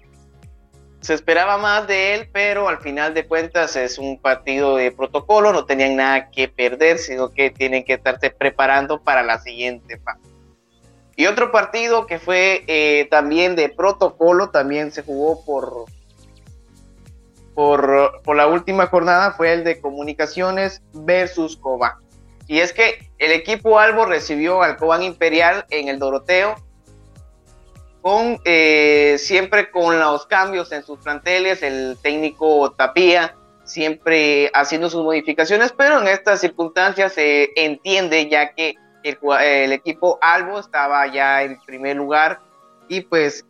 se esperaba más de él, pero al final de cuentas es un partido de protocolo, no tenían nada que perder, sino que tienen que estarse preparando para la siguiente fase. Y otro partido que fue eh, también de protocolo, también se jugó por, por, por, la última jornada, fue el de Comunicaciones versus Cobán. Y es que el equipo Albo recibió al Cobán Imperial en el Doroteo con eh, siempre con los cambios en sus planteles, el técnico Tapía siempre haciendo sus modificaciones, pero en estas circunstancias se entiende ya que el, equipo Albo estaba ya en primer lugar y pues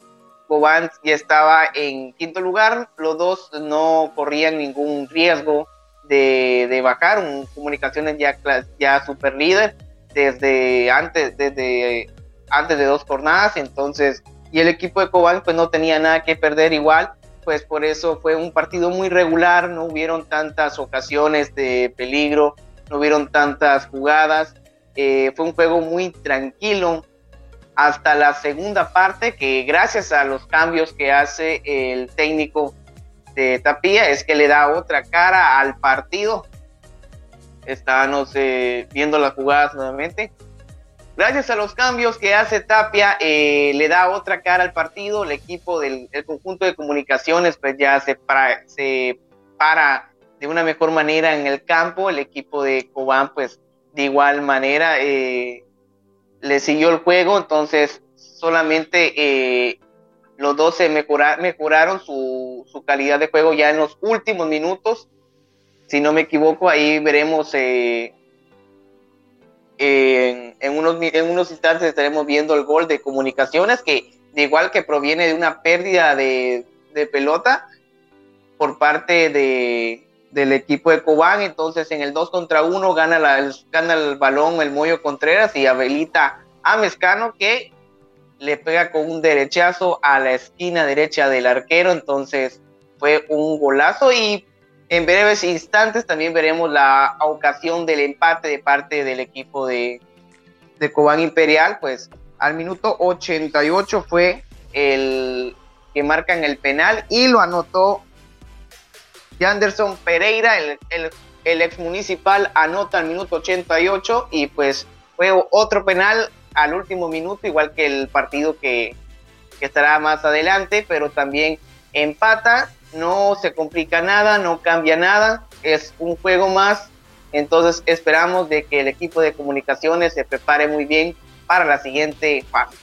Cobán ya estaba en quinto lugar, los dos no corrían ningún riesgo de, de bajar, un, comunicaciones ya, ya super líder desde antes, desde antes de dos jornadas, entonces y el equipo de Cobán pues no tenía nada que perder igual, pues por eso fue un partido muy regular, no hubieron tantas ocasiones de peligro, no hubieron tantas jugadas, eh, fue un juego muy tranquilo hasta la segunda parte que gracias a los cambios que hace el técnico de Tapía es que le da otra cara al partido. Estábamos eh, viendo las jugadas nuevamente Gracias a los cambios que hace Tapia, eh, le da otra cara al partido. El equipo del conjunto de comunicaciones, pues ya se para, se para de una mejor manera en el campo. El equipo de Cobán, pues de igual manera, eh, le siguió el juego. Entonces, solamente eh, los dos se mejoraron su, calidad de juego ya en los últimos minutos. Si no me equivoco, ahí veremos en, unos, en unos instantes estaremos viendo el gol de comunicaciones que de igual que proviene de una pérdida de, pelota por parte de, del equipo de Cobán, entonces en el 2 contra 1 gana, la, gana el balón el Moyo Contreras y habilita a Mezcano que le pega con un derechazo a la esquina derecha del arquero, entonces fue un golazo y en breves instantes también veremos la ocasión del empate de parte del equipo de, de Cobán Imperial, pues al minuto 88 fue el que marcan el penal y lo anotó Yanderson Pereira, el, el, ex municipal anota al minuto 88 y pues fue otro penal al último minuto, igual que el partido que, que estará más adelante, pero también empata no se complica nada, no cambia nada, es un juego más, entonces esperamos de que el equipo de comunicaciones se prepare muy bien para la siguiente fase.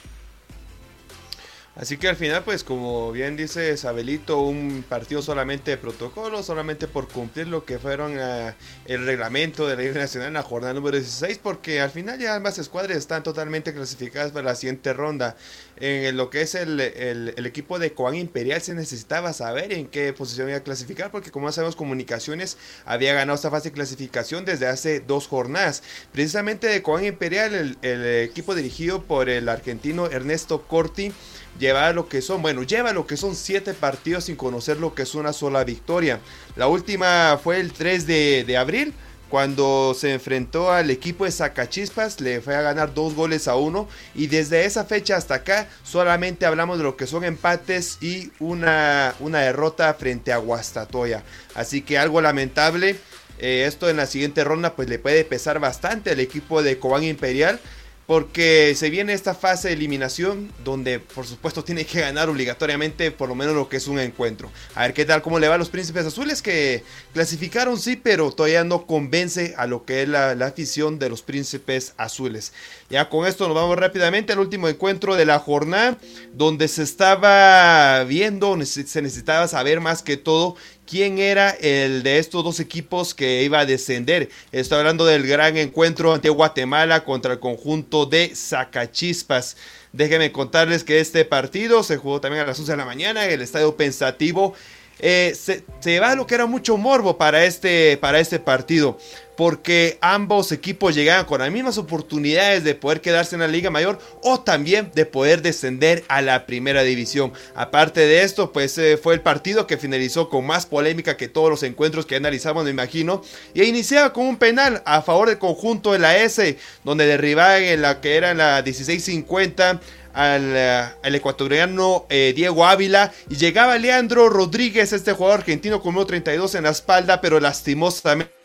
Así que al final, pues como bien dice Sabelito, un partido solamente de protocolo, solamente por cumplir lo que fueron eh, el reglamento de la Liga Nacional en la jornada número 16, porque al final ya ambas escuadras están totalmente clasificadas para la siguiente ronda. En lo que es el, el, equipo de Coan Imperial se necesitaba saber en qué posición iba a clasificar, porque como sabemos, Comunicaciones había ganado esta fase de clasificación desde hace dos jornadas. Precisamente de Coan Imperial, el equipo dirigido por el argentino Ernesto Corti, lleva lo que son, bueno, lleva lo que son siete partidos sin conocer lo que es una sola victoria. La última fue el 3 de, abril cuando se enfrentó al equipo de Zacachispas, le fue a ganar dos goles a uno. Y desde esa fecha hasta acá, solamente hablamos de lo que son empates y una, una derrota frente a Guastatoya. Así que algo lamentable. Eh, esto en la siguiente ronda, pues le puede pesar bastante al equipo de Cobán Imperial porque se viene esta fase de eliminación donde por supuesto tiene que ganar obligatoriamente por lo menos lo que es un encuentro. A ver qué tal, cómo le va a los príncipes azules que clasificaron sí, pero todavía no convence a lo que es la, la afición de los príncipes azules. Ya con esto nos vamos rápidamente al último encuentro de la jornada donde se estaba viendo, se necesitaba saber más que todo quién era el de estos dos equipos que iba a descender. Estoy hablando del gran encuentro ante Guatemala contra el conjunto de Zacachispas. Déjenme contarles que este partido se jugó también a las 11 de la mañana en el Estadio Pensativo. Eh, se, se va lo que era mucho morbo para este, para este partido porque ambos equipos llegaban con las mismas oportunidades de poder quedarse en la Liga Mayor o también de poder descender a la Primera División. Aparte de esto, pues eh, fue el partido que finalizó con más polémica que todos los encuentros que analizamos, me imagino, y iniciaba con un penal a favor del conjunto de la S, donde derribaban en la que era en la 1650 al, eh, al, ecuatoriano eh, Diego Ávila y llegaba Leandro Rodríguez, este jugador argentino con 32 en la espalda, pero lastimosamente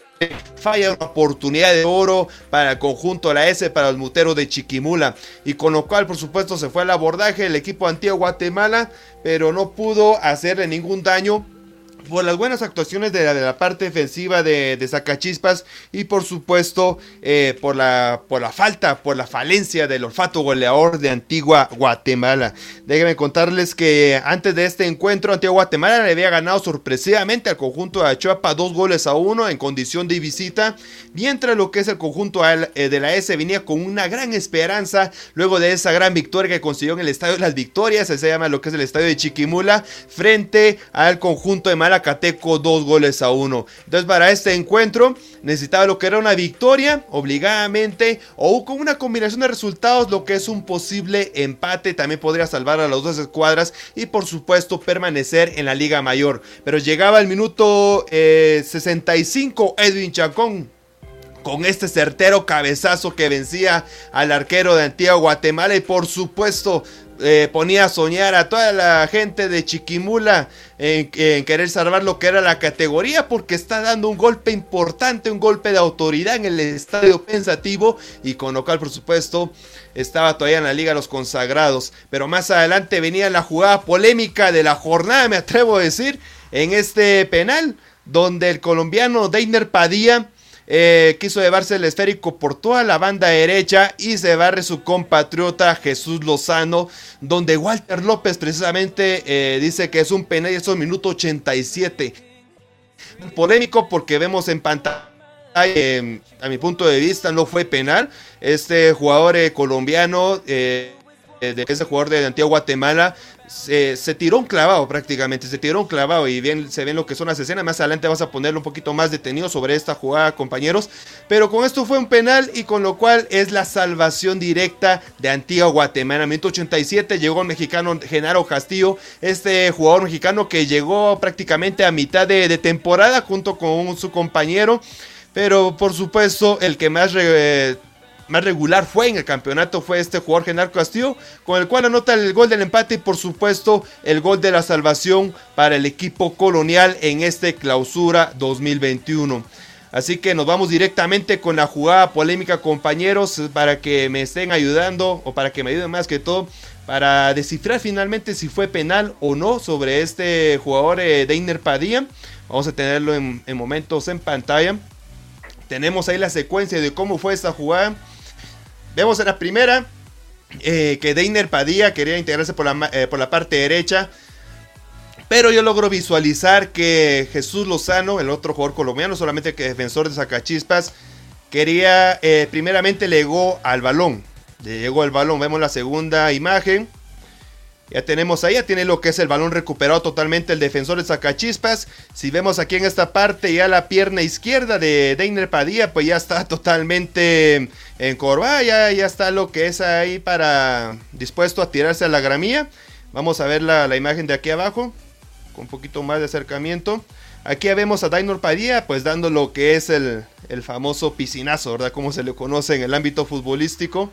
falla una oportunidad de oro para el conjunto de la S, para el mutero de Chiquimula. Y con lo cual, por supuesto, se fue al abordaje el equipo antiguo Guatemala, pero no pudo hacerle ningún daño por las buenas actuaciones de la, de la parte defensiva de, de Zacachispas y por supuesto eh, por, la, por la falta, por la falencia del olfato goleador de Antigua Guatemala. Déjenme contarles que antes de este encuentro Antigua Guatemala le había ganado sorpresivamente al conjunto de Achuapa dos goles a uno en condición de visita, mientras lo que es el conjunto eh, de la S venía con una gran esperanza luego de esa gran victoria que consiguió en el Estadio de las Victorias, se llama lo que es el Estadio de Chiquimula, frente al conjunto de Mala Cateco dos goles a uno. Entonces para este encuentro necesitaba lo que era una victoria obligadamente o con una combinación de resultados lo que es un posible empate también podría salvar a las dos escuadras y por supuesto permanecer en la liga mayor. Pero llegaba el minuto eh, 65 Edwin Chacón con este certero cabezazo que vencía al arquero de Antigua Guatemala y por supuesto eh, ponía a soñar a toda la gente de Chiquimula en, querer salvar lo que era la categoría porque está dando un golpe importante, un golpe de autoridad en el estadio pensativo y con lo cual por supuesto estaba todavía en la liga los consagrados, pero más adelante venía la jugada polémica de la jornada, me atrevo a decir, en este penal donde el colombiano Deiner Padilla eh, quiso llevarse el esférico por toda la banda derecha y se barre su compatriota Jesús Lozano, donde Walter López precisamente eh, dice que es un penal y eso es minuto 87. Polémico porque vemos en pantalla, eh, a mi punto de vista no fue penal, este jugador colombiano de ese jugador de Antigua Guatemala se, tiró un clavado prácticamente, se tiró un clavado y bien se ven lo que son las escenas. Más adelante vas a ponerlo un poquito más detenido sobre esta jugada, compañeros. Pero con esto fue un penal y con lo cual es la salvación directa de Antigua Guatemala. Minuto 87 llegó el mexicano Genaro Castillo, este jugador mexicano que llegó prácticamente a mitad de, temporada junto con su compañero. Pero por supuesto, el que más más regular fue en el campeonato fue este jugador Genaro Castillo, con el cual anota el gol del empate y por supuesto el gol de la salvación para el equipo colonial en este clausura 2021. Así que nos vamos directamente con la jugada polémica, compañeros, para que me estén ayudando o para que me ayuden más que todo para descifrar finalmente si fue penal o no sobre este jugador eh, Deiner Padilla. Vamos a tenerlo en, en momentos en pantalla. Tenemos ahí la secuencia de cómo fue esta jugada. Vemos en la primera eh, que Deiner Padilla quería integrarse por la, eh, por la, parte derecha. Pero yo logro visualizar que Jesús Lozano, el otro jugador colombiano, solamente que defensor de Sacachispas, quería, eh, primeramente le llegó al balón. Le llegó al balón. Vemos la segunda imagen. Ya tenemos ahí, ya tiene lo que es el balón recuperado totalmente el defensor de Sacachispas. Si vemos aquí en esta parte ya la pierna izquierda de Deiner Padilla, pues ya está totalmente encorvada, ya, ya está lo que es ahí para dispuesto a tirarse a la gramilla. Vamos a ver la, la imagen de aquí abajo, con un poquito más de acercamiento. Aquí vemos a Dainor Padilla, pues dando lo que es el, el famoso piscinazo, ¿verdad? Como se le conoce en el ámbito futbolístico.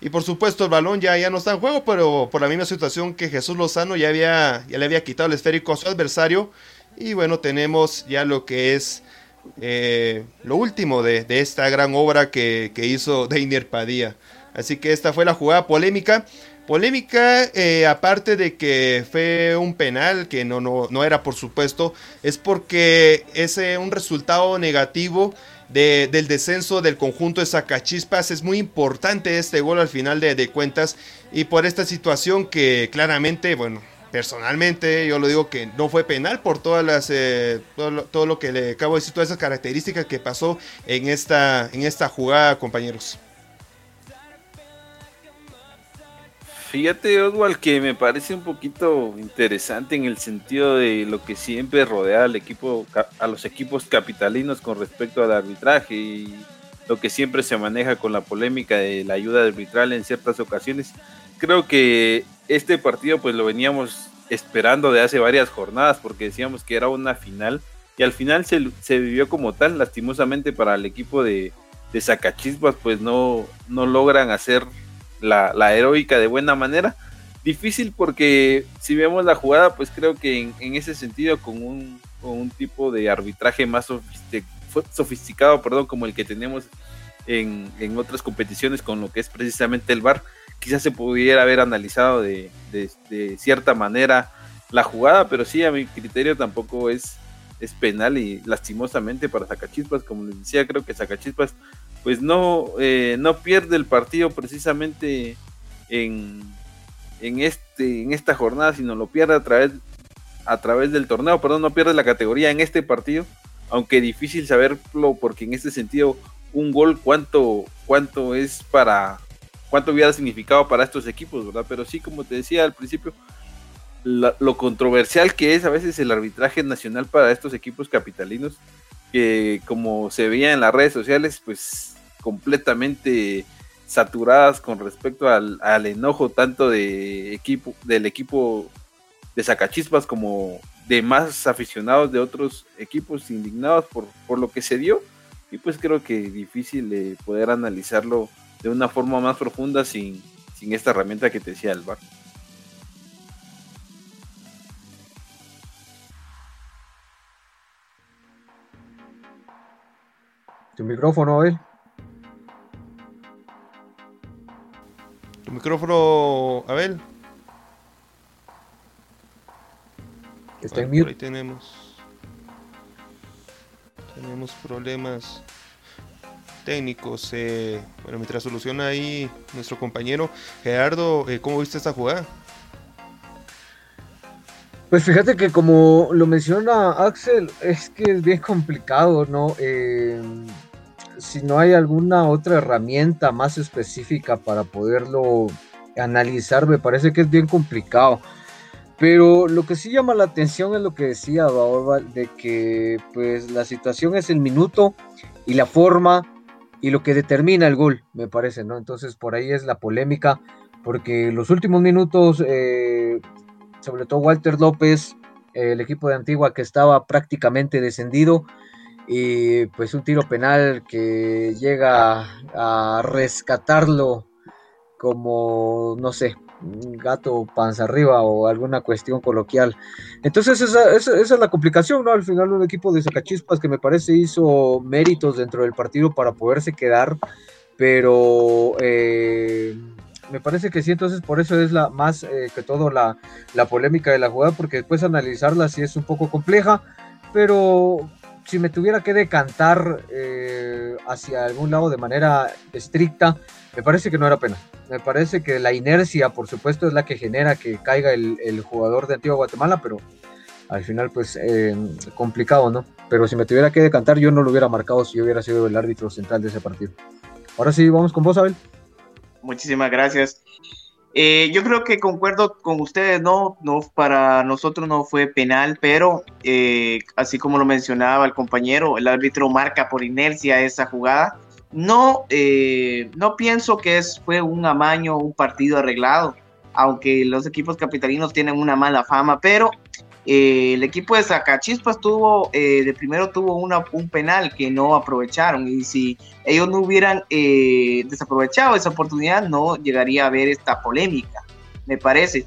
Y por supuesto el balón ya, ya no está en juego, pero por la misma situación que Jesús Lozano ya, había, ya le había quitado el esférico a su adversario. Y bueno, tenemos ya lo que es eh, lo último de, esta gran obra que, hizo Deiner Padilla. Así que esta fue la jugada polémica. Polémica, eh, aparte de que fue un penal, que no, no, no era por supuesto, es porque es un resultado negativo del descenso del conjunto de Zacachispas. Es muy importante este gol al final de, de cuentas y por esta situación que claramente, bueno, personalmente yo lo digo que no fue penal por todas las eh, todo, lo, que le acabo de decir todas esas características que pasó en esta en esta jugada compañeros Fíjate, Oswald, que me parece un poquito interesante en el sentido de lo que siempre rodea al equipo, a los equipos capitalinos con respecto al arbitraje y lo que siempre se maneja con la polémica de la ayuda arbitral en ciertas ocasiones. Creo que este partido pues lo veníamos esperando de hace varias jornadas porque decíamos que era una final y al final se, vivió como tal, lastimosamente para el equipo de, de Zacachispas pues no, no logran hacer la, heroica de buena manera. Difícil porque si vemos la jugada, pues creo que en, ese sentido, con un, con un, tipo de arbitraje más sofisticado, perdón, como el que tenemos en, en, otras competiciones, con lo que es precisamente el VAR, quizás se pudiera haber analizado de, de, cierta manera la jugada, pero sí, a mi criterio tampoco es, es penal y lastimosamente para Zacachispas, como les decía, creo que Zacachispas pues no, eh, no pierde el partido precisamente en, en, este, en esta jornada, sino lo pierde a través, a través del torneo, perdón, no pierde la categoría en este partido, aunque difícil saberlo porque en este sentido un gol cuánto, cuánto es para, cuánto hubiera significado para estos equipos, ¿verdad? Pero sí, como te decía al principio, lo controversial que es a veces el arbitraje nacional para estos equipos capitalinos, que como se veía en las redes sociales, pues completamente saturadas con respecto al, enojo tanto de equipo, del equipo de Sacachispas como de más aficionados de otros equipos indignados por, por lo que se dio. Y pues creo que difícil poder analizarlo de una forma más profunda sin, sin esta herramienta que te decía el bar. Tu micrófono, Abel. Tu micrófono, Abel. Está en mute. ahí tenemos. Tenemos problemas técnicos. Eh, bueno, mientras soluciona ahí nuestro compañero Gerardo, eh, ¿cómo viste esta jugada? Pues fíjate que como lo menciona Axel, es que es bien complicado, ¿no? Eh, si no hay alguna otra herramienta más específica para poderlo analizar, me parece que es bien complicado. Pero lo que sí llama la atención es lo que decía Baoba, de que pues la situación es el minuto y la forma y lo que determina el gol, me parece, ¿no? Entonces por ahí es la polémica, porque los últimos minutos, eh, sobre todo Walter López, el equipo de Antigua que estaba prácticamente descendido, y pues un tiro penal que llega a rescatarlo como, no sé, gato panza arriba o alguna cuestión coloquial. Entonces esa, es la complicación, ¿no? Al final un equipo de Sacachispas que me parece hizo méritos dentro del partido para poderse quedar, pero eh, me parece que sí, entonces por eso es la más eh, que todo la, la polémica de la jugada, porque después analizarla sí es un poco compleja, pero si me tuviera que decantar eh, hacia algún lado de manera estricta, me parece que no era pena. Me parece que la inercia, por supuesto, es la que genera que caiga el, jugador de Antigua Guatemala, pero al final, pues, eh, complicado, ¿no? Pero si me tuviera que decantar, yo no lo hubiera marcado si yo hubiera sido el árbitro central de ese partido. Ahora sí, vamos con vos, Abel. Muchísimas gracias. Eh, yo creo que concuerdo con ustedes, no, no, para nosotros no fue penal, pero eh, así como lo mencionaba el compañero, el árbitro marca por inercia esa jugada. No, eh, no pienso que es, fue un amaño, un partido arreglado, aunque los equipos capitalinos tienen una mala fama, pero eh, el equipo de Zacachispas tuvo, eh, de primero tuvo una, un penal que no aprovecharon y si ellos no hubieran eh, desaprovechado esa oportunidad no llegaría a haber esta polémica, me parece.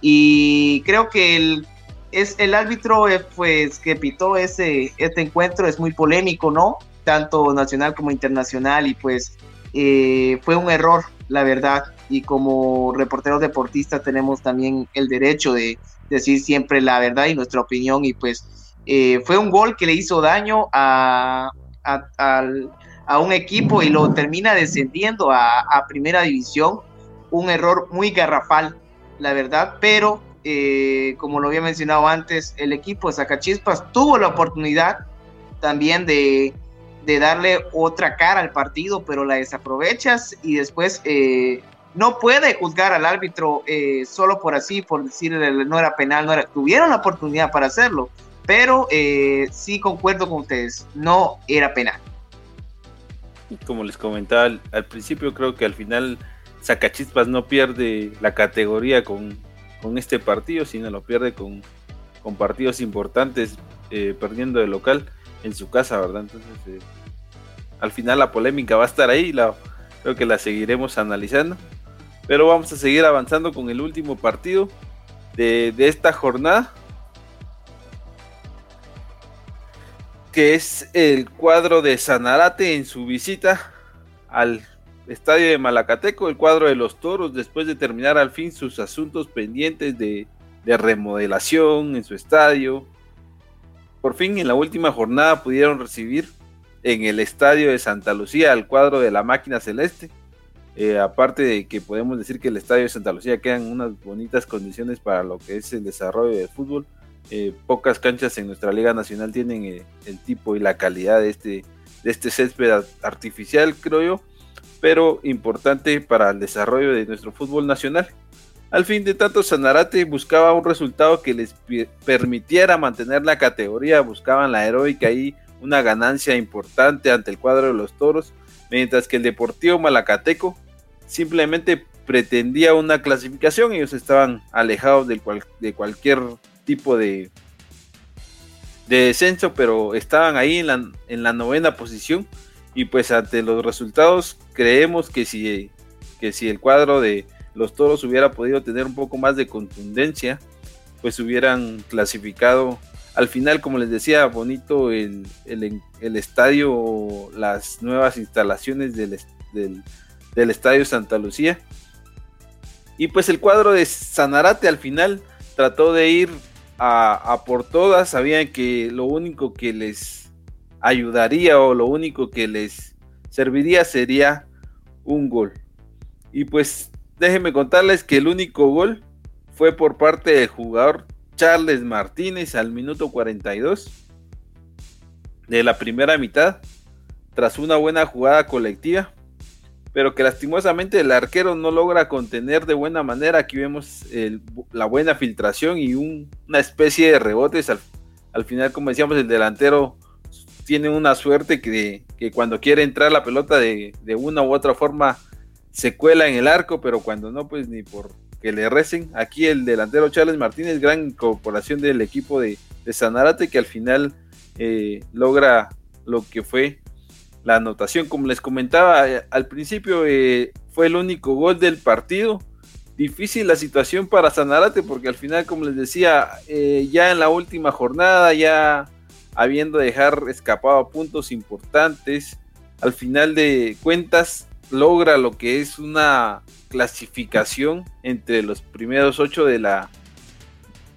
Y creo que el, es, el árbitro pues, que pitó ese, este encuentro es muy polémico, ¿no? Tanto nacional como internacional y pues fue un error, la verdad. Y como reporteros deportistas tenemos también el derecho de decir siempre la verdad y nuestra opinión y pues eh, fue un gol que le hizo daño a, a, un equipo y lo termina descendiendo a, primera división, un error muy garrafal, la verdad, pero eh, como lo había mencionado antes, el equipo de Zacachispas tuvo la oportunidad también de, de darle otra cara al partido, pero la desaprovechas y después eh, no puede juzgar al árbitro eh, solo por así, por decirle no era penal, no era, tuvieron la oportunidad para hacerlo, pero eh, sí concuerdo con ustedes, no era penal. Como les comentaba al, principio, creo que al final Zacachispas no pierde la categoría con, con este partido, sino lo pierde con, con partidos importantes, eh, perdiendo de local en su casa, ¿verdad? Entonces, al final la polémica va a estar ahí, la, creo que la seguiremos analizando. Pero vamos a seguir avanzando con el último partido de, esta jornada. Que es el cuadro de Sanarate en su visita al estadio de Malacateco, el cuadro de los toros, después de terminar al fin sus asuntos pendientes de, de remodelación en su estadio. Por fin en la última jornada pudieron recibir en el estadio de Santa Lucía al cuadro de la máquina celeste eh, aparte de que podemos decir que el estadio de Santa Lucía quedan unas bonitas condiciones para lo que es el desarrollo del fútbol. Eh, pocas canchas en nuestra Liga Nacional tienen eh, el tipo y la calidad de este, de este césped artificial, creo yo, pero importante para el desarrollo de nuestro fútbol nacional. Al fin de tanto, Sanarate buscaba un resultado que les permitiera mantener la categoría, buscaban la heroica y una ganancia importante ante el cuadro de los toros, mientras que el Deportivo Malacateco simplemente pretendía una clasificación, ellos estaban alejados de, cualquier tipo de, de descenso, pero estaban ahí en la, en la novena posición. Y pues ante los resultados creemos que si el cuadro de los toros hubiera podido tener un poco más de contundencia, pues hubieran clasificado. Al final, como les decía, bonito el, el, estadio, las nuevas instalaciones del, del, Estadio Santa Lucía. Y pues el cuadro de Sanarate al final trató de ir a, por todas, sabían que lo único que les ayudaría o lo único que les serviría sería un gol. Y pues déjenme contarles que el único gol fue por parte del jugador Charles Martínez al minuto 42 de la primera mitad, tras una buena jugada colectiva pero que lastimosamente el arquero no logra contener de buena manera. Aquí vemos la buena filtración y una especie de rebotes. Al, final, como decíamos, el delantero tiene una suerte que, que cuando quiere entrar la pelota de, una u otra forma se cuela en el arco, pero cuando no, pues ni por que le recen. Aquí el delantero Charles Martínez, gran incorporación del equipo de, de Sanarate, que al final eh, logra lo que fue la anotación. Como les comentaba eh, al principio, eh, fue el único gol del partido. Difícil la situación para Sanarate porque al final, como les decía, ya en la última jornada, ya habiendo dejar escapado puntos importantes, al final de cuentas logra lo que es una clasificación entre los primeros ocho de la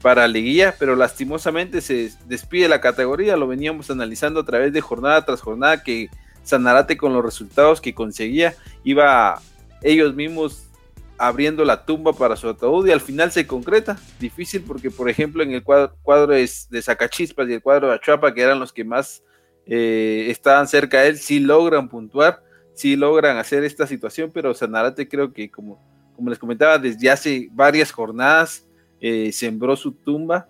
para liguilla, pero lastimosamente se despide la categoría, lo veníamos analizando a través de jornada tras jornada que Sanarate con los resultados que conseguía, iba ellos mismos abriendo la tumba para su ataúd y al final se concreta. Difícil porque, por ejemplo, en el cuadro, de, de Zacachispas y el cuadro de Achuapa, que eran los que más eh, estaban cerca de él, sí logran puntuar, sí logran hacer esta situación, pero Sanarate creo que, como, como les comentaba, desde hace varias jornadas eh, sembró su tumba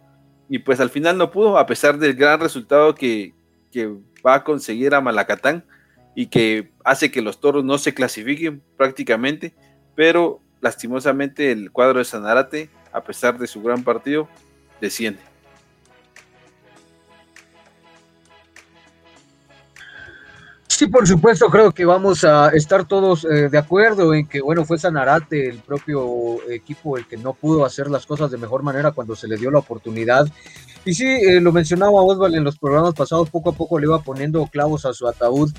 y pues al final no pudo, a pesar del gran resultado que, que va a conseguir a Malacatán y que hace que los toros no se clasifiquen prácticamente, pero lastimosamente el cuadro de Sanarate, a pesar de su gran partido, desciende. Sí, por supuesto, creo que vamos a estar todos eh, de acuerdo en que, bueno, fue Sanarate, el propio equipo, el que no pudo hacer las cosas de mejor manera cuando se le dio la oportunidad. Y sí, eh, lo mencionaba Osvaldo en los programas pasados, poco a poco le iba poniendo clavos a su ataúd.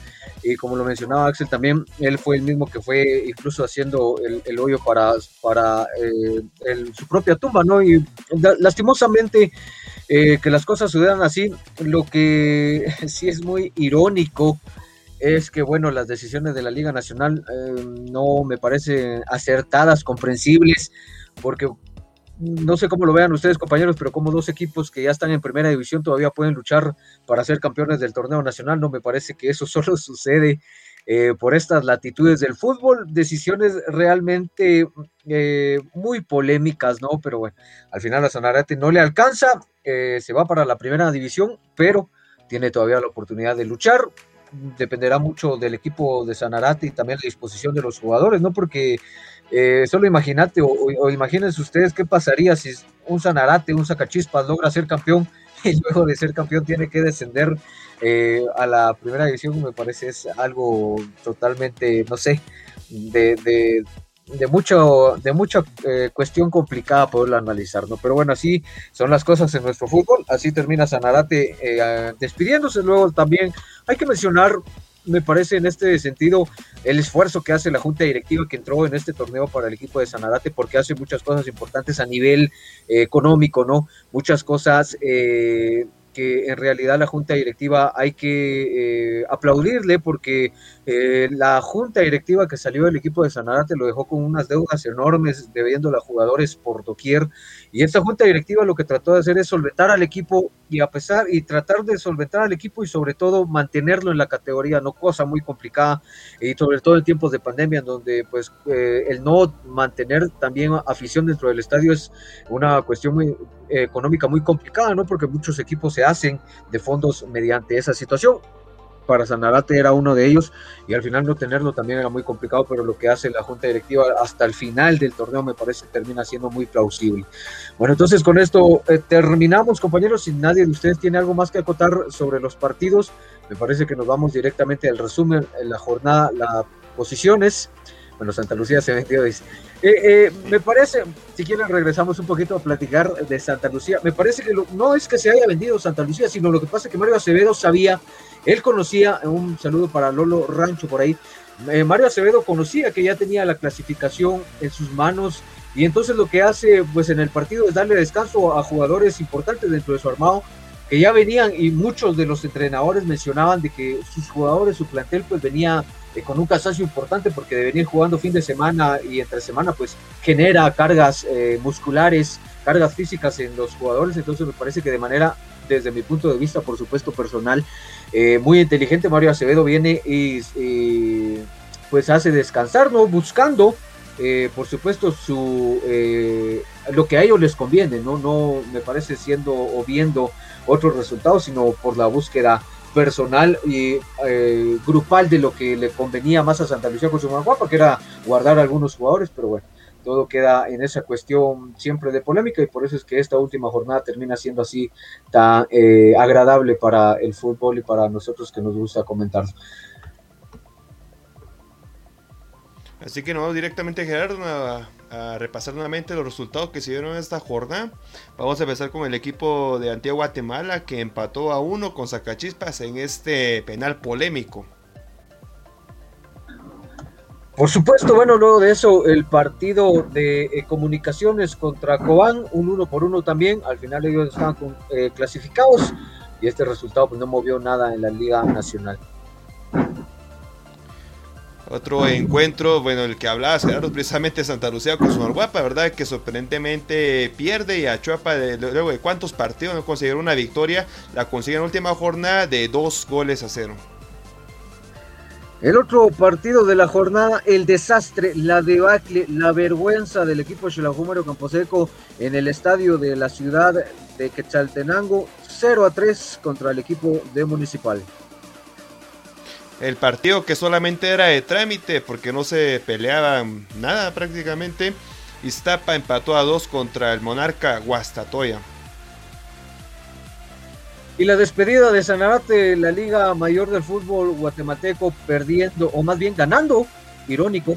Y como lo mencionaba Axel también, él fue el mismo que fue incluso haciendo el, hoyo para, para eh, su propia tumba, ¿no? Y lastimosamente que las cosas sucedan así, lo que sí es muy irónico es que, bueno, las decisiones de la Liga Nacional eh, no me parecen acertadas, comprensibles, porque no sé cómo lo vean ustedes, compañeros, pero como dos equipos que ya están en primera división todavía pueden luchar para ser campeones del torneo nacional, no me parece que eso solo sucede eh, por estas latitudes del fútbol, decisiones realmente eh, muy polémicas, ¿no? Pero bueno, al final a Sanarate no le alcanza, se va para la primera división, pero tiene todavía la oportunidad de luchar dependerá mucho del equipo de Sanarate y también la disposición de los jugadores, ¿no? Porque eh, solo imagínate o, imagínense ustedes qué pasaría si un Sanarate, un Sacachispas logra ser campeón y luego de ser campeón tiene que descender eh, a la primera división, me parece es algo totalmente, no sé, de, de, de mucho de mucha eh, cuestión complicada poderlo analizar, ¿no? Pero bueno, así son las cosas en nuestro fútbol, así termina Sanarate eh, despidiéndose, luego también hay que mencionar, me parece en este sentido, el esfuerzo que hace la junta directiva que entró en este torneo para el equipo de Sanarate, porque hace muchas cosas importantes a nivel eh, económico, ¿no? Muchas cosas que en realidad la junta directiva hay que aplaudirle porque eh, la junta directiva que salió del equipo de Sanarate lo dejó con unas deudas enormes, debiendo a jugadores por doquier. Y esta junta directiva lo que trató de hacer es solventar al equipo y a pesar y tratar de solventar al equipo y sobre todo mantenerlo en la categoría, no cosa muy complicada y sobre todo en tiempos de pandemia, en donde pues eh, el no mantener también afición dentro del estadio es una cuestión muy eh, económica muy complicada, ¿no? Porque muchos equipos se hacen de fondos mediante esa situación para Sanarate era uno de ellos y al final no tenerlo también era muy complicado, pero lo que hace la junta directiva hasta el final del torneo me parece termina siendo muy plausible. Bueno, entonces con esto eh, terminamos, compañeros. Si nadie de ustedes tiene algo más que acotar sobre los partidos, me parece que nos vamos directamente al resumen en la jornada, las posiciones. Bueno, Santa Lucía se dice. Eh, eh, me parece, si quieren regresamos un poquito a platicar de Santa Lucía. Me parece que no es que se haya vendido Santa Lucía, sino lo que pasa es que Mario Acevedo sabía él conocía, un saludo para Lolo Rancho por ahí, eh, Mario Acevedo conocía que ya tenía la clasificación en sus manos y entonces lo que hace pues en el partido es darle descanso a jugadores importantes dentro de su armado que ya venían y muchos de los entrenadores mencionaban de que sus jugadores, su plantel pues venía eh, con un cansancio importante porque de venir jugando fin de semana y entre semana pues genera cargas eh, musculares, cargas físicas en los jugadores, entonces me parece que de manera desde mi punto de vista, por supuesto, personal, eh, muy inteligente. Mario Acevedo viene y pues hace descansar, ¿no? Buscando, eh, por supuesto, su eh, lo que a ellos les conviene, ¿no? No me parece siendo o viendo otros resultados, sino por la búsqueda personal y grupal de lo que le convenía más a Santa Lucía con su Guapa, que era guardar algunos jugadores, pero bueno todo queda en esa cuestión siempre de polémica y por eso es que esta última jornada termina siendo así tan eh, agradable para el fútbol y para nosotros que nos gusta comentar. Así que nos vamos directamente, Gerardo, a, a, repasar nuevamente los resultados que se dieron en esta jornada. Vamos a empezar con el equipo de Antigua Guatemala que empató a uno con Zacachispas en este penal polémico. Por supuesto, bueno, luego de eso, el partido de eh, comunicaciones contra Cobán, un uno por uno también, al final ellos estaban eh, clasificados y este resultado pues, no movió nada en la Liga Nacional. Otro encuentro, bueno, el que hablaba Gerardo, precisamente Santa Lucía con su Guapa, ¿verdad? Que sorprendentemente pierde y a Chuapa, luego de cuántos partidos no consiguieron una victoria, la consiguen en la última jornada de dos goles a cero. El otro partido de la jornada, el desastre, la debacle, la vergüenza del equipo Campo Camposeco en el estadio de la ciudad de Quetzaltenango, 0 a 3 contra el equipo de Municipal. El partido que solamente era de trámite porque no se peleaba nada prácticamente. Iztapa empató a 2 contra el Monarca Guastatoya. Y la despedida de Sanarate, la Liga Mayor del Fútbol Guatemalteco, perdiendo, o más bien ganando, irónico,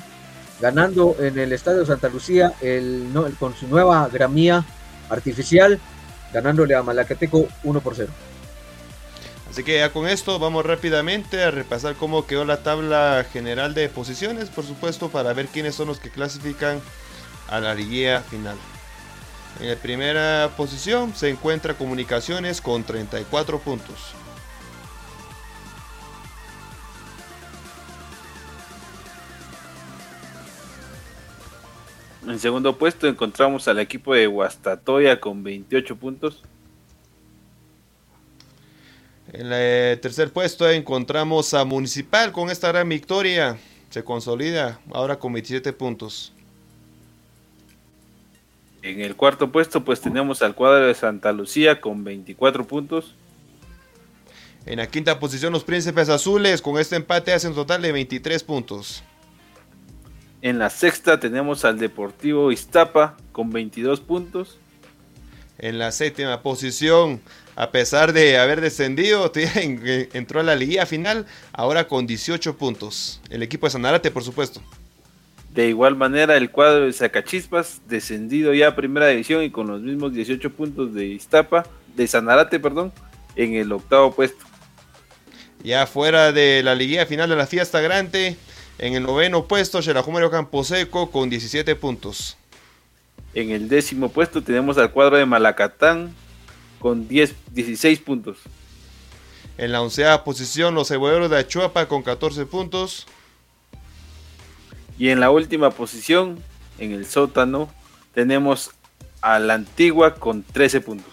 ganando en el Estadio Santa Lucía el, con su nueva gramía artificial, ganándole a Malacateco 1 por 0. Así que ya con esto vamos rápidamente a repasar cómo quedó la tabla general de posiciones, por supuesto, para ver quiénes son los que clasifican a la liguilla final. En la primera posición se encuentra Comunicaciones con 34 puntos. En segundo puesto encontramos al equipo de Guastatoya con 28 puntos. En el tercer puesto encontramos a Municipal con esta gran victoria. Se consolida ahora con 27 puntos. En el cuarto puesto pues tenemos al cuadro de Santa Lucía con 24 puntos. En la quinta posición los Príncipes Azules con este empate hacen un total de 23 puntos. En la sexta tenemos al Deportivo Iztapa con 22 puntos. En la séptima posición, a pesar de haber descendido, entró a la liguilla final, ahora con 18 puntos. El equipo de Sanarate, por supuesto. De igual manera, el cuadro de Zacachispas, descendido ya a primera división y con los mismos 18 puntos de Iztapa, de Sanarate, perdón, en el octavo puesto. Ya fuera de la liguilla final de la fiesta grande, en el noveno puesto, Campo Camposeco con 17 puntos. En el décimo puesto tenemos al cuadro de Malacatán con 10, 16 puntos. En la onceava posición, los cebolleros de Achuapa con 14 puntos. Y en la última posición, en el sótano, tenemos a la antigua con 13 puntos.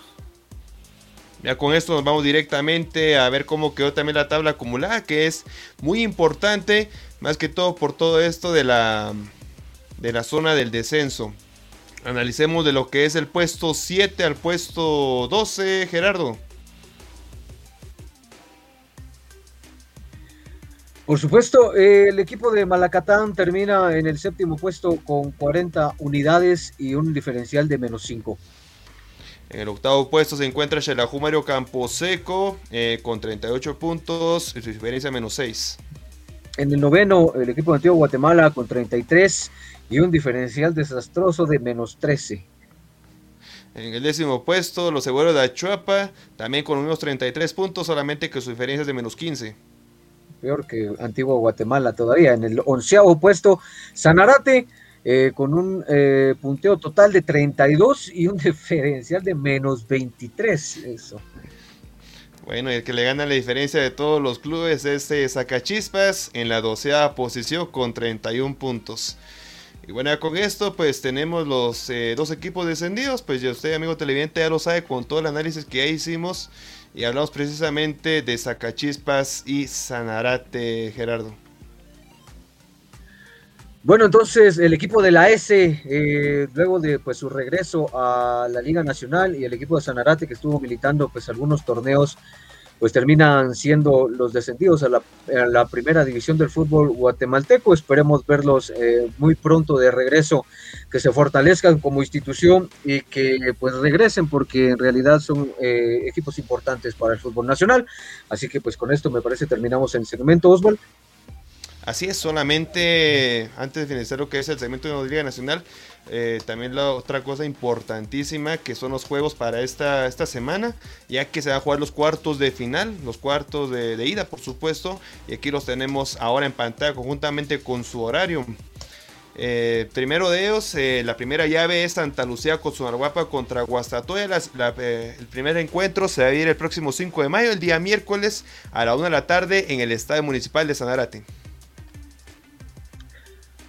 Ya con esto nos vamos directamente a ver cómo quedó también la tabla acumulada, que es muy importante, más que todo por todo esto de la, de la zona del descenso. Analicemos de lo que es el puesto 7 al puesto 12, Gerardo. Por supuesto, el equipo de Malacatán termina en el séptimo puesto con 40 unidades y un diferencial de menos 5. En el octavo puesto se encuentra Xelajú Mario Camposeco eh, con 38 puntos y su diferencia menos 6. En el noveno, el equipo de Antiguo Guatemala con 33 y un diferencial desastroso de menos 13. En el décimo puesto, los seguros de Achuapa, también con unos 33 puntos, solamente que su diferencia es de menos 15 peor que Antiguo Guatemala todavía. En el onceavo puesto, Sanarate, eh, con un eh, punteo total de 32 y un diferencial de menos 23. Eso. Bueno, el que le gana la diferencia de todos los clubes es eh, Zacachispas en la doceava posición con 31 puntos. Y bueno, con esto pues tenemos los dos equipos descendidos, pues ya usted amigo televidente ya lo sabe con todo el análisis que ya hicimos y hablamos precisamente de Zacachispas y Sanarate, Gerardo. Bueno, entonces el equipo de la S, eh, luego de pues su regreso a la Liga Nacional y el equipo de Sanarate que estuvo militando pues algunos torneos pues terminan siendo los descendidos a la, primera división del fútbol guatemalteco. Esperemos verlos eh, muy pronto de regreso, que se fortalezcan como institución y que pues regresen porque en realidad son eh, equipos importantes para el fútbol nacional. Así que pues con esto me parece terminamos el segmento, Oswald. Así es, solamente antes de finalizar lo que es el segmento de la Liga Nacional, eh, también la otra cosa importantísima que son los juegos para esta, esta semana, ya que se van a jugar los cuartos de final, los cuartos de, ida por supuesto, y aquí los tenemos ahora en pantalla conjuntamente con su horario. Eh, primero de ellos, eh, la primera llave es Santa Lucía con Guapa contra Guastatoya. el primer encuentro se va a ir el próximo 5 de mayo, el día miércoles a la 1 de la tarde en el Estadio Municipal de Sanarate.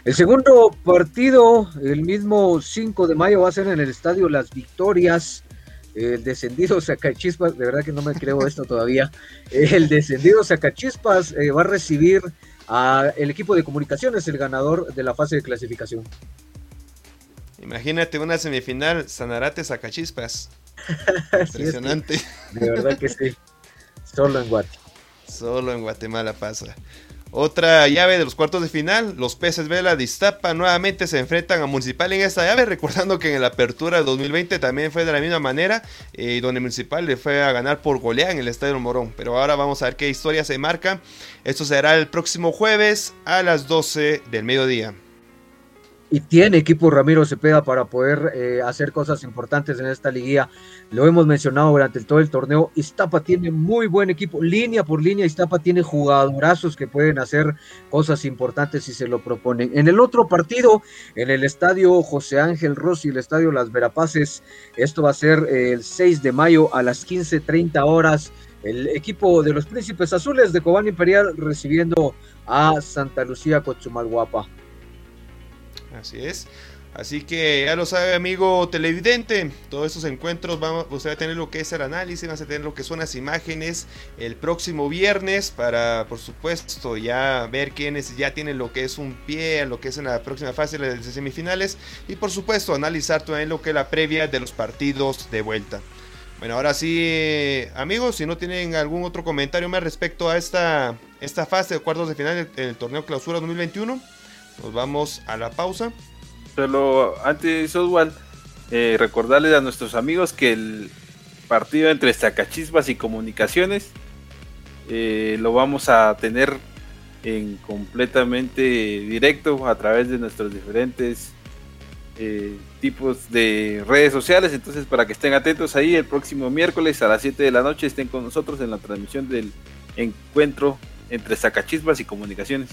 El segundo partido, el mismo 5 de mayo, va a ser en el estadio Las Victorias. El descendido Sacachispas, de verdad que no me creo esto todavía. El descendido Sacachispas eh, va a recibir al equipo de comunicaciones, el ganador de la fase de clasificación. Imagínate una semifinal Sanarate Sacachispas. Impresionante. de verdad que sí. Solo en Guatemala. Solo en Guatemala pasa. Otra llave de los cuartos de final, los peces Vela de Iztapa nuevamente se enfrentan a Municipal en esta llave, recordando que en la apertura de 2020 también fue de la misma manera, eh, donde Municipal le fue a ganar por goleada en el Estadio Morón. Pero ahora vamos a ver qué historia se marca. Esto será el próximo jueves a las 12 del mediodía y tiene equipo Ramiro Cepeda para poder eh, hacer cosas importantes en esta liguilla. Lo hemos mencionado durante todo el torneo. Iztapa tiene muy buen equipo, línea por línea. Iztapa tiene jugadorazos que pueden hacer cosas importantes si se lo proponen. En el otro partido, en el estadio José Ángel Rossi, el estadio Las Verapaces, esto va a ser el 6 de mayo a las 15:30 horas. El equipo de los Príncipes Azules de Cobán Imperial recibiendo a Santa Lucía Cochumalguapa. Así es. Así que ya lo sabe, amigo televidente, todos estos encuentros vamos, usted va a tener lo que es el análisis, va a tener lo que son las imágenes el próximo viernes para, por supuesto, ya ver quiénes ya tienen lo que es un pie, lo que es en la próxima fase de semifinales y, por supuesto, analizar también lo que es la previa de los partidos de vuelta. Bueno, ahora sí, amigos, si no tienen algún otro comentario más respecto a esta, esta fase de cuartos de final del torneo Clausura 2021. Nos vamos a la pausa. Solo antes, Oswald, eh, recordarles a nuestros amigos que el partido entre Zacachispas y Comunicaciones eh, lo vamos a tener en completamente directo a través de nuestros diferentes eh, tipos de redes sociales. Entonces, para que estén atentos ahí, el próximo miércoles a las 7 de la noche estén con nosotros en la transmisión del encuentro entre Zacachispas y Comunicaciones.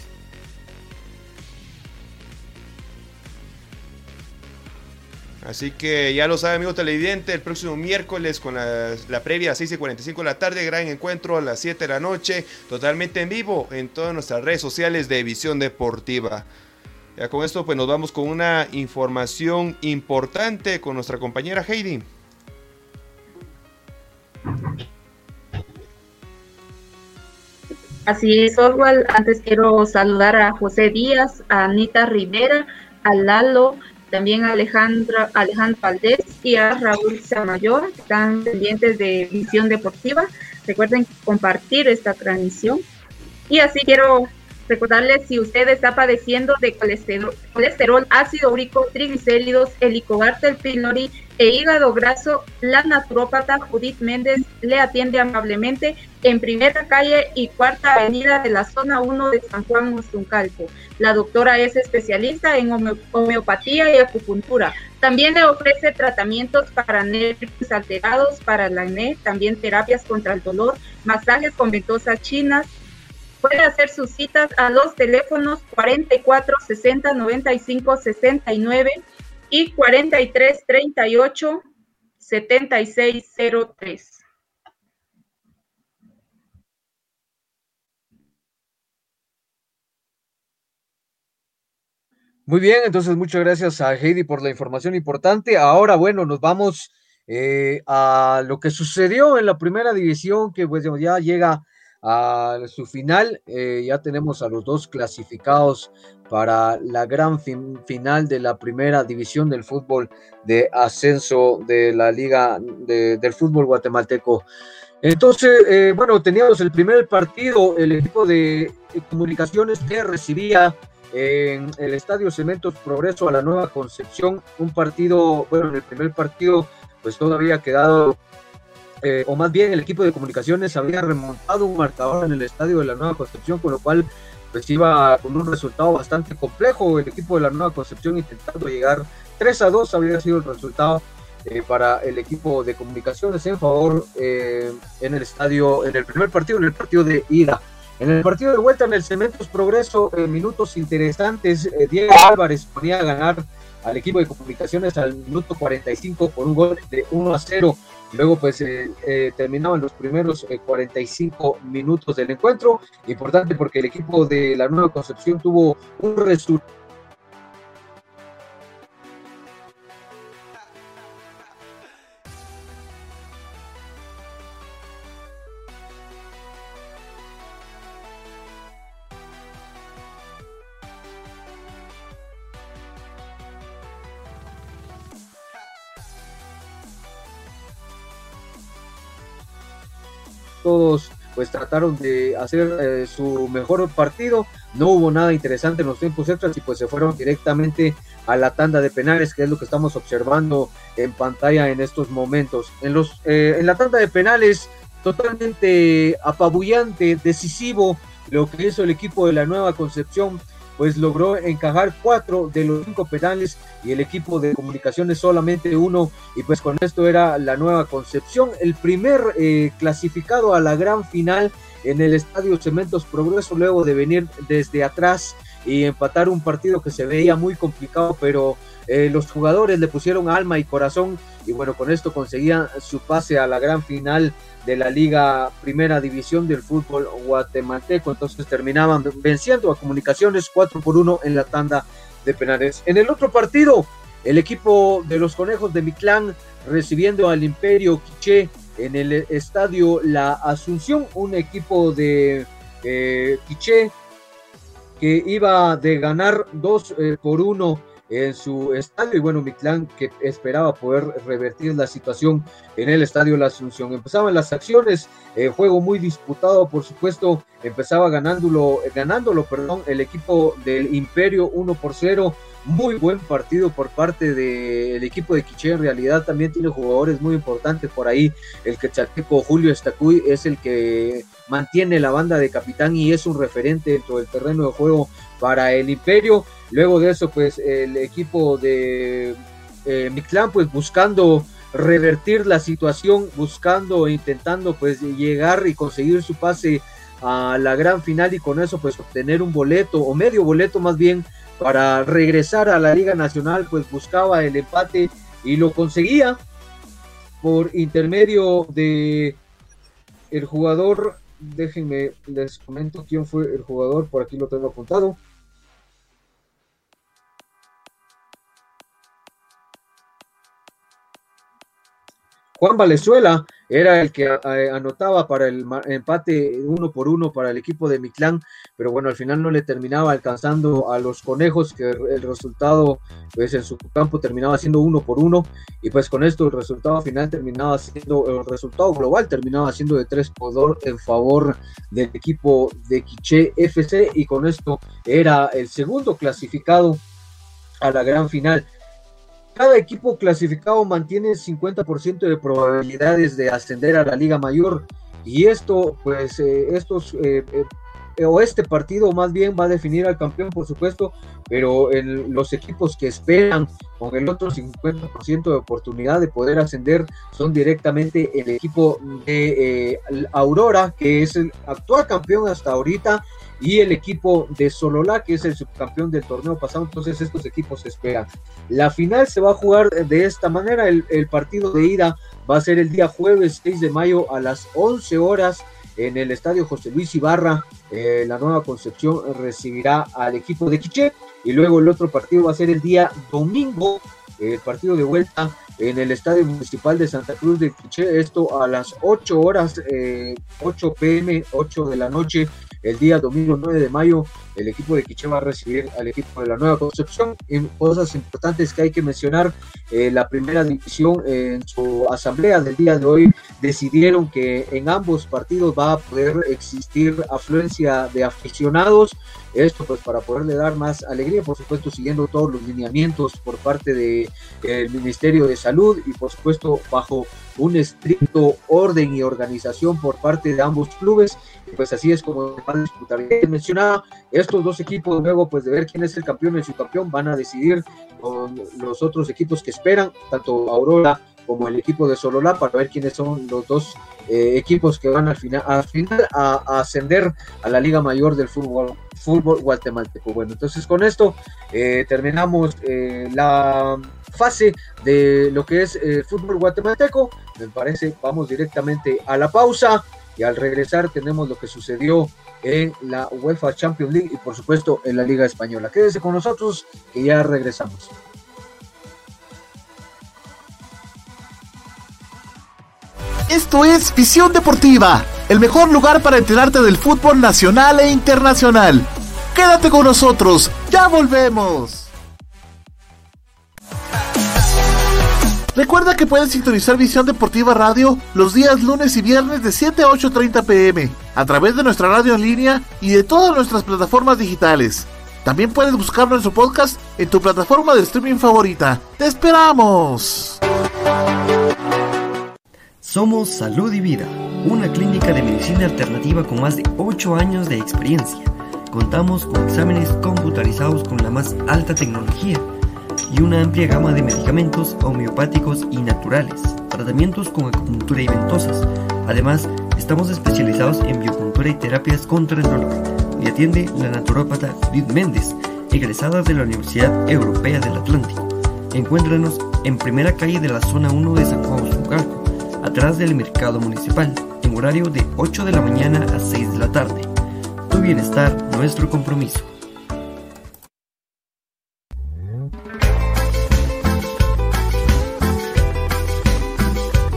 Así que ya lo sabe, amigo televidente, el próximo miércoles con la, previa a 6 y 45 de la tarde, gran encuentro a las 7 de la noche, totalmente en vivo en todas nuestras redes sociales de Visión Deportiva. Ya con esto, pues nos vamos con una información importante con nuestra compañera Heidi. Así es, Oswald. Antes quiero saludar a José Díaz, a Anita Rivera, a Lalo, también Alejandro, Alejandro Valdés y a Raúl Samayor, que están pendientes de visión deportiva. Recuerden compartir esta transmisión. Y así quiero recordarles si usted está padeciendo de colesterol, colesterol ácido úrico, triglicéridos, helicobacter pylori e hígado graso, la naturópata Judith Méndez le atiende amablemente en primera calle y cuarta avenida de la zona 1 de San Juan Mostuncalco. La doctora es especialista en homeopatía y acupuntura. También le ofrece tratamientos para nervios alterados, para la acné, también terapias contra el dolor, masajes con ventosas chinas. Puede hacer sus citas a los teléfonos 44 60 95 69 y 43 38 76 03. Muy bien, entonces muchas gracias a Heidi por la información importante. Ahora, bueno, nos vamos eh, a lo que sucedió en la primera división, que pues ya llega a su final. Eh, ya tenemos a los dos clasificados para la gran final de la primera división del fútbol de ascenso de la liga del fútbol guatemalteco. Entonces, eh, bueno, teníamos el primer partido, el equipo de comunicaciones que recibía en el Estadio Cementos Progreso a la Nueva Concepción, un partido, bueno, en el primer partido pues todavía quedado, eh, o más bien el equipo de comunicaciones había remontado un marcador en el Estadio de la Nueva Concepción, con lo cual pues iba con un resultado bastante complejo, el equipo de la Nueva Concepción intentando llegar 3 a 2 había sido el resultado eh, para el equipo de comunicaciones en favor eh, en el estadio, en el primer partido, en el partido de ida. En el partido de vuelta en el Cementos Progreso, minutos interesantes, Diego Álvarez ponía a ganar al equipo de comunicaciones al minuto 45 por un gol de 1 a 0. Luego pues eh, eh, terminaban los primeros 45 minutos del encuentro. Importante porque el equipo de la Nueva Concepción tuvo un resultado todos pues trataron de hacer eh, su mejor partido. No hubo nada interesante en los tiempos extras y pues se fueron directamente a la tanda de penales, que es lo que estamos observando en pantalla en estos momentos. En, los, eh, en la tanda de penales, totalmente apabullante, decisivo, lo que hizo el equipo de la Nueva Concepción pues logró encajar cuatro de los cinco penales y el equipo de comunicaciones solamente uno. Y pues con esto era la nueva concepción, el primer eh, clasificado a la gran final en el Estadio Cementos Progreso luego de venir desde atrás y empatar un partido que se veía muy complicado pero eh, los jugadores le pusieron alma y corazón y bueno con esto conseguían su pase a la gran final de la Liga Primera División del Fútbol Guatemalteco. Entonces terminaban venciendo a Comunicaciones 4 por 1 en la tanda de penales. En el otro partido, el equipo de los Conejos de Miclán recibiendo al Imperio Quiché en el estadio La Asunción, un equipo de eh, Quiché que iba de ganar 2 eh, por 1 en su estadio y bueno, Mictlán que esperaba poder revertir la situación en el estadio La Asunción. Empezaban las acciones, eh, juego muy disputado, por supuesto, empezaba ganándolo, ganándolo, perdón, el equipo del Imperio 1 por 0. Muy buen partido por parte del equipo de Quiché. En realidad también tiene jugadores muy importantes por ahí. El quechateco Julio Estacuy es el que mantiene la banda de capitán y es un referente dentro del terreno de juego para el Imperio. Luego de eso, pues el equipo de eh, Mictlán, pues buscando revertir la situación, buscando, intentando pues llegar y conseguir su pase a la gran final y con eso pues obtener un boleto o medio boleto más bien para regresar a la Liga Nacional, pues buscaba el empate y lo conseguía por intermedio de el jugador, déjenme les comento quién fue el jugador, por aquí lo tengo apuntado. Juan Valenzuela era el que eh, anotaba para el empate uno por uno para el equipo de Mictlán, pero bueno, al final no le terminaba alcanzando a los conejos, que el resultado, pues en su campo terminaba siendo uno por uno, y pues con esto el resultado final terminaba siendo, el resultado global terminaba siendo de tres por dos en favor del equipo de Quiché FC, y con esto era el segundo clasificado a la gran final cada equipo clasificado mantiene 50% de probabilidades de ascender a la Liga Mayor. Y esto, pues, eh, estos, eh, eh, o este partido más bien va a definir al campeón, por supuesto, pero los equipos que esperan con el otro 50% de oportunidad de poder ascender son directamente el equipo de Aurora, que es el actual campeón hasta ahorita, y el equipo de Sololá, que es el subcampeón del torneo pasado. Entonces estos equipos esperan. La final se va a jugar de esta manera. El, partido de ida va a ser el día jueves 6 de mayo a las 11 horas en el estadio José Luis Ibarra. Eh, la nueva Concepción recibirá al equipo de Quiché y luego el otro partido va a ser el día domingo, el partido de vuelta en el Estadio Municipal de Santa Cruz de Quiché, esto a las 8 horas, 8 pm, 8 de la noche, el día domingo 9 de mayo, el equipo de Quiché va a recibir al equipo de la Nueva Concepción. Y cosas importantes que hay que mencionar, eh, la primera división en su asamblea del día de hoy decidieron que en ambos partidos va a poder existir afluencia de aficionados. Esto pues para poderle dar más alegría, por supuesto siguiendo todos los lineamientos por parte del de, Ministerio de Salud y por supuesto bajo un estricto orden y organización por parte de ambos clubes pues así es como van a disputar. Mencionaba, estos dos equipos luego pues de ver quién es el campeón y el subcampeón van a decidir con los otros equipos que esperan, tanto Aurora como el equipo de Sololá para ver quiénes son los dos eh, equipos que van al final, al final a, ascender a la Liga Mayor del fútbol, fútbol guatemalteco. Bueno, entonces con esto eh, terminamos eh, la fase de lo que es el fútbol guatemalteco. Me parece, vamos directamente a la pausa. Y al regresar tenemos lo que sucedió en la UEFA Champions League y por supuesto en la Liga Española. Quédese con nosotros que ya regresamos. Esto es Visión Deportiva, el mejor lugar para enterarte del fútbol nacional e internacional. Quédate con nosotros, ya volvemos. Recuerda que puedes sintonizar Visión Deportiva Radio los días lunes y viernes de 7 a 8.30 pm a través de nuestra radio en línea y de todas nuestras plataformas digitales. También puedes buscar nuestro podcast en tu plataforma de streaming favorita. ¡Te esperamos! Somos Salud y Vida, una clínica de medicina alternativa con más de 8 años de experiencia. Contamos con exámenes computarizados con la más alta tecnología y una amplia gama de medicamentos homeopáticos y naturales, tratamientos con acupuntura y ventosas. Además, estamos especializados en biocultura y terapias contra el dolor y atiende la naturópata Judith Méndez, egresada de la Universidad Europea del Atlántico. Encuéntranos en primera calle de la zona 1 de San Juan Zucalco, atrás del mercado municipal, en horario de 8 de la mañana a 6 de la tarde. Tu bienestar, nuestro compromiso.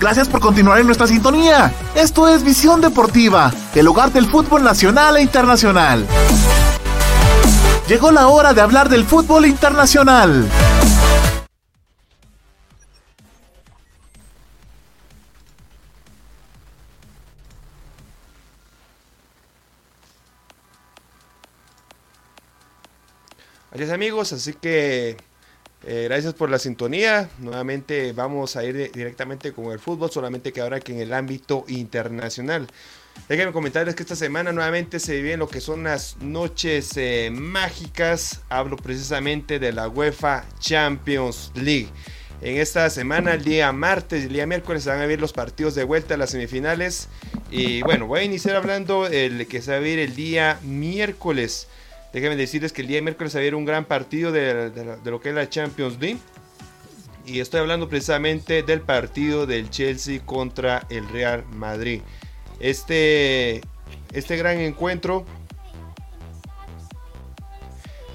Gracias por continuar en nuestra sintonía. Esto es Visión Deportiva, el hogar del fútbol nacional e internacional. Llegó la hora de hablar del fútbol internacional. Adiós amigos, así que eh, gracias por la sintonía. Nuevamente vamos a ir directamente con el fútbol, solamente que ahora que en el ámbito internacional. Déjenme comentarles que esta semana nuevamente se viven lo que son las noches eh, mágicas. Hablo precisamente de la UEFA Champions League. En esta semana, el día martes y el día miércoles, se van a ver los partidos de vuelta a las semifinales. Y bueno, voy a iniciar hablando del que se va a ver el día miércoles. Déjenme decirles que el día de miércoles había un gran partido de, lo que es la Champions League. Y estoy hablando precisamente del partido del Chelsea contra el Real Madrid. Este, este gran encuentro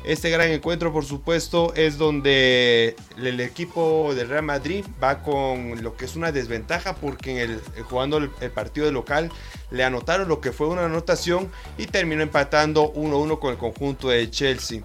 Este gran encuentro, por supuesto, es donde el equipo del Real Madrid va con lo que es una desventaja porque en el, jugando el, partido de local le anotaron lo que fue una anotación y terminó empatando 1-1 con el conjunto de Chelsea.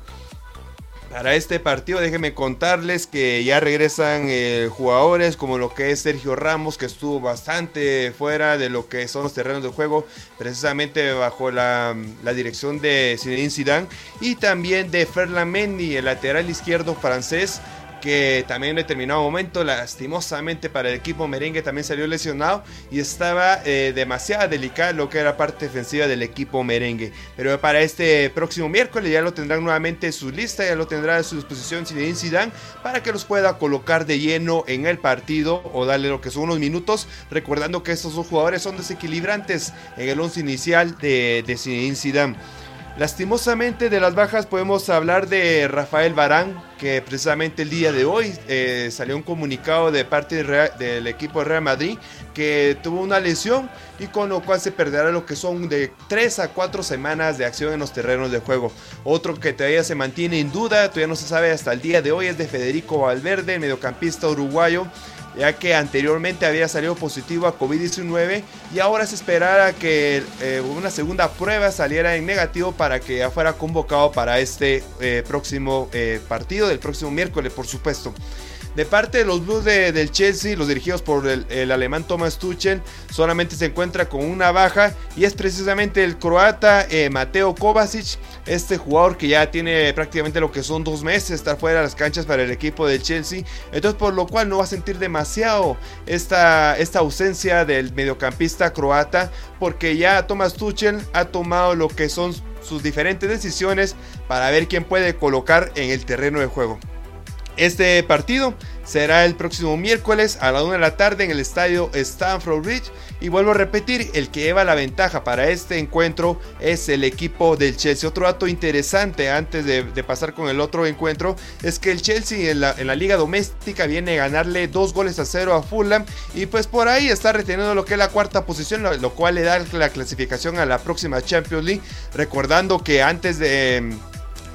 Para este partido déjenme contarles que ya regresan eh, jugadores como lo que es Sergio Ramos que estuvo bastante fuera de lo que son los terrenos de juego precisamente bajo la, dirección de Zinedine Zidane y también de Ferland Mendy el lateral izquierdo francés que también en determinado momento, lastimosamente para el equipo merengue, también salió lesionado y estaba eh, demasiado delicada lo que era parte defensiva del equipo merengue. Pero para este próximo miércoles ya lo tendrán nuevamente en su lista, ya lo tendrá a su disposición Zinedine Zidane para que los pueda colocar de lleno en el partido o darle lo que son unos minutos, recordando que estos dos jugadores son desequilibrantes en el once inicial de, de Zinedine Zidane. Lastimosamente de las bajas podemos hablar de Rafael Barán, que precisamente el día de hoy eh, salió un comunicado de parte del equipo de Real Madrid que tuvo una lesión y con lo cual se perderá lo que son de 3 a 4 semanas de acción en los terrenos de juego. Otro que todavía se mantiene en duda, todavía no se sabe hasta el día de hoy, es de Federico Valverde, mediocampista uruguayo ya que anteriormente había salido positivo a COVID-19 y ahora se esperara que eh, una segunda prueba saliera en negativo para que ya fuera convocado para este eh, próximo eh, partido del próximo miércoles, por supuesto. De parte de los Blues del Chelsea, los dirigidos por el, alemán Thomas Tuchel, solamente se encuentra con una baja y es precisamente el croata Mateo Kovacic, este jugador que ya tiene prácticamente lo que son dos meses estar fuera de las canchas para el equipo del Chelsea. Entonces, por lo cual no va a sentir demasiado esta, esta ausencia del mediocampista croata, porque ya Thomas Tuchel ha tomado lo que son sus diferentes decisiones para ver quién puede colocar en el terreno de juego. Este partido será el próximo miércoles a la 1 de la tarde en el estadio Stamford Bridge. Y vuelvo a repetir, el que lleva la ventaja para este encuentro es el equipo del Chelsea. Otro dato interesante antes de, pasar con el otro encuentro es que el Chelsea en la, en la, liga doméstica viene a ganarle dos goles a cero a Fulham. Y pues por ahí está reteniendo lo que es la cuarta posición, lo cual le da la clasificación a la próxima Champions League. Recordando que antes de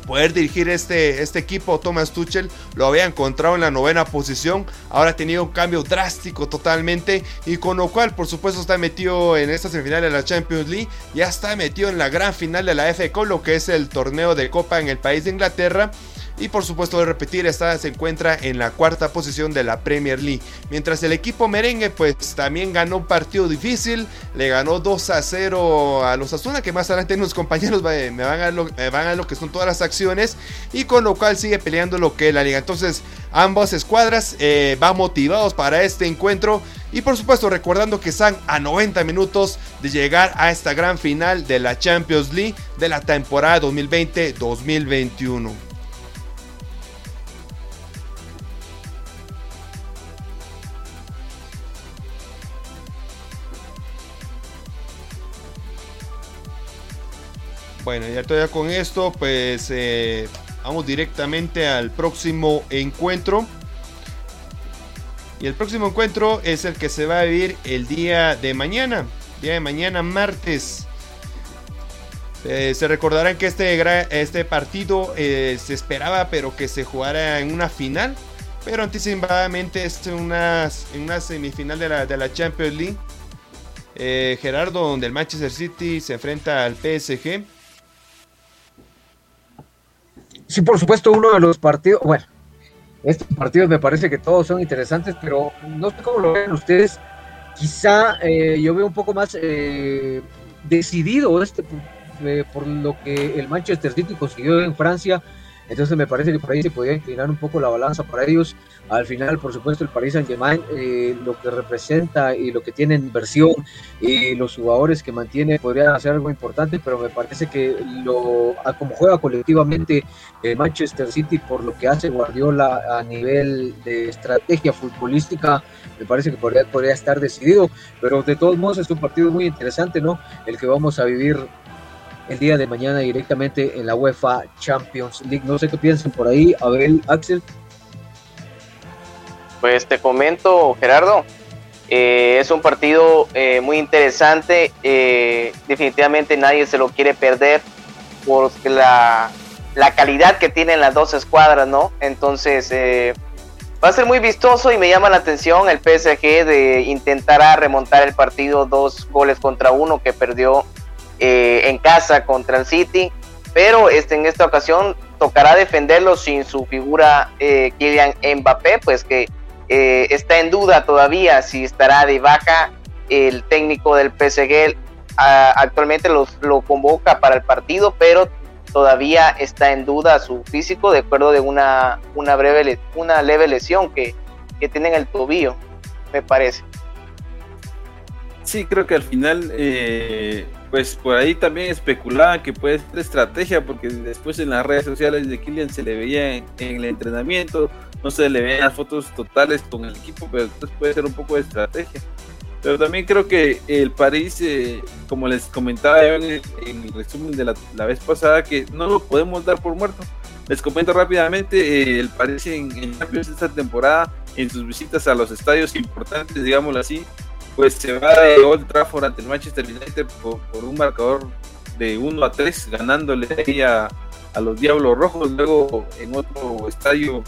poder dirigir este, este equipo, Thomas Tuchel lo había encontrado en la novena posición, ahora ha tenido un cambio drástico totalmente y con lo cual por supuesto está metido en esta semifinal de la Champions League, ya está metido en la gran final de la FA Cup, lo que es el torneo de copa en el país de Inglaterra y por supuesto de repetir, esta se encuentra en la cuarta posición de la Premier League. Mientras el equipo merengue pues también ganó un partido difícil, le ganó 2 a 0 a los Asuna, que más adelante unos compañeros me van a, lo, lo que son todas las acciones, y con lo cual sigue peleando lo que es la liga. Entonces ambas escuadras eh, van motivados para este encuentro. Y por supuesto recordando que están a 90 minutos de llegar a esta gran final de la Champions League de la temporada 2020-2021. Bueno, ya todavía con esto, pues eh, vamos directamente al próximo encuentro. Y el próximo encuentro es el que se va a vivir el día de mañana. Día de mañana, martes. Eh, se recordarán que este, este partido eh, se esperaba, pero que se jugara en una final. Pero anticipadamente es una, una semifinal de la, de la Champions League. Gerardo, donde el Manchester City se enfrenta al PSG. Sí, por supuesto, uno de los partidos, bueno, estos partidos me parece que todos son interesantes, pero no sé cómo lo ven ustedes. Quizá eh, yo veo un poco más eh, decidido este eh, por lo que el Manchester City consiguió en Francia entonces me parece que por ahí se podía inclinar un poco la balanza para ellos. Al final, por supuesto, el Paris Saint Germain, eh, lo que representa y lo que tiene en inversión y los jugadores que mantiene podría hacer algo importante, pero me parece que lo como juega colectivamente el Manchester City por lo que hace Guardiola a nivel de estrategia futbolística, me parece que podría, podría estar decidido, pero de todos modos es un partido muy interesante, ¿no? El que vamos a vivir el día de mañana directamente en la UEFA Champions League. No sé qué piensan por ahí, Abel, Axel. Pues te comento, Gerardo, eh, es un partido eh, muy interesante, eh, definitivamente nadie se lo quiere perder porque la, la calidad que tienen las dos escuadras, ¿no? Entonces, eh, va a ser muy vistoso y me llama la atención el PSG de intentar remontar el partido dos goles contra uno que perdió eh, en casa contra el City, pero este, en esta ocasión tocará defenderlo sin su figura eh, Kylian Mbappé, pues que eh, está en duda todavía si estará de baja el técnico del PSG. actualmente los, lo convoca para el partido, pero todavía está en duda su físico de acuerdo de una, una, breve, una leve lesión que, que tiene en el tobillo, me parece. Sí, creo que al final, eh, pues por ahí también especulaban que puede ser estrategia, porque después en las redes sociales de Kylian se le veía en, el entrenamiento, no se le veían las fotos totales con el equipo, pero entonces puede ser un poco de estrategia. Pero también creo que el París, eh, como les comentaba yo en el, resumen de la, vez pasada, que no lo podemos dar por muerto. Les comento rápidamente, eh, el París en, en Champions esta temporada, en sus visitas a los estadios importantes, digámoslo así, pues se va de Old Trafford ante el Manchester United por, un marcador de 1 a 3, ganándole ahí a, a los Diablos Rojos. Luego en otro estadio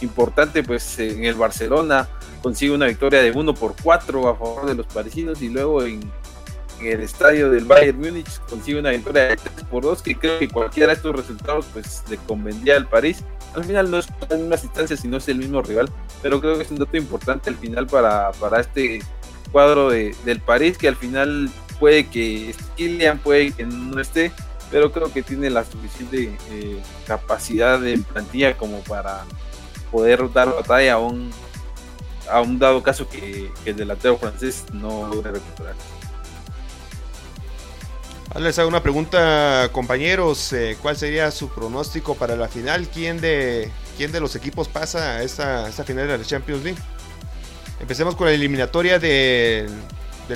importante, pues en el Barcelona consigue una victoria de 1 por 4 a favor de los parisinos y luego en, el estadio del Bayern Múnich consigue una victoria de 3 por 2 que creo que cualquiera de estos resultados pues le convendría al París. Al final no es las mismas instancias sino es el mismo rival, pero creo que es un dato importante al final para, para este cuadro de, del París que al final puede que Kylian, puede que no esté, pero creo que tiene la suficiente eh, capacidad de plantilla como para poder dar batalla a un a un dado caso que, el delantero francés no logre recuperar. Les hago una pregunta, compañeros. Eh, ¿Cuál sería su pronóstico para la final? ¿Quién de, quién de los equipos pasa a esta, esta final de la Champions League? Empecemos con la eliminatoria del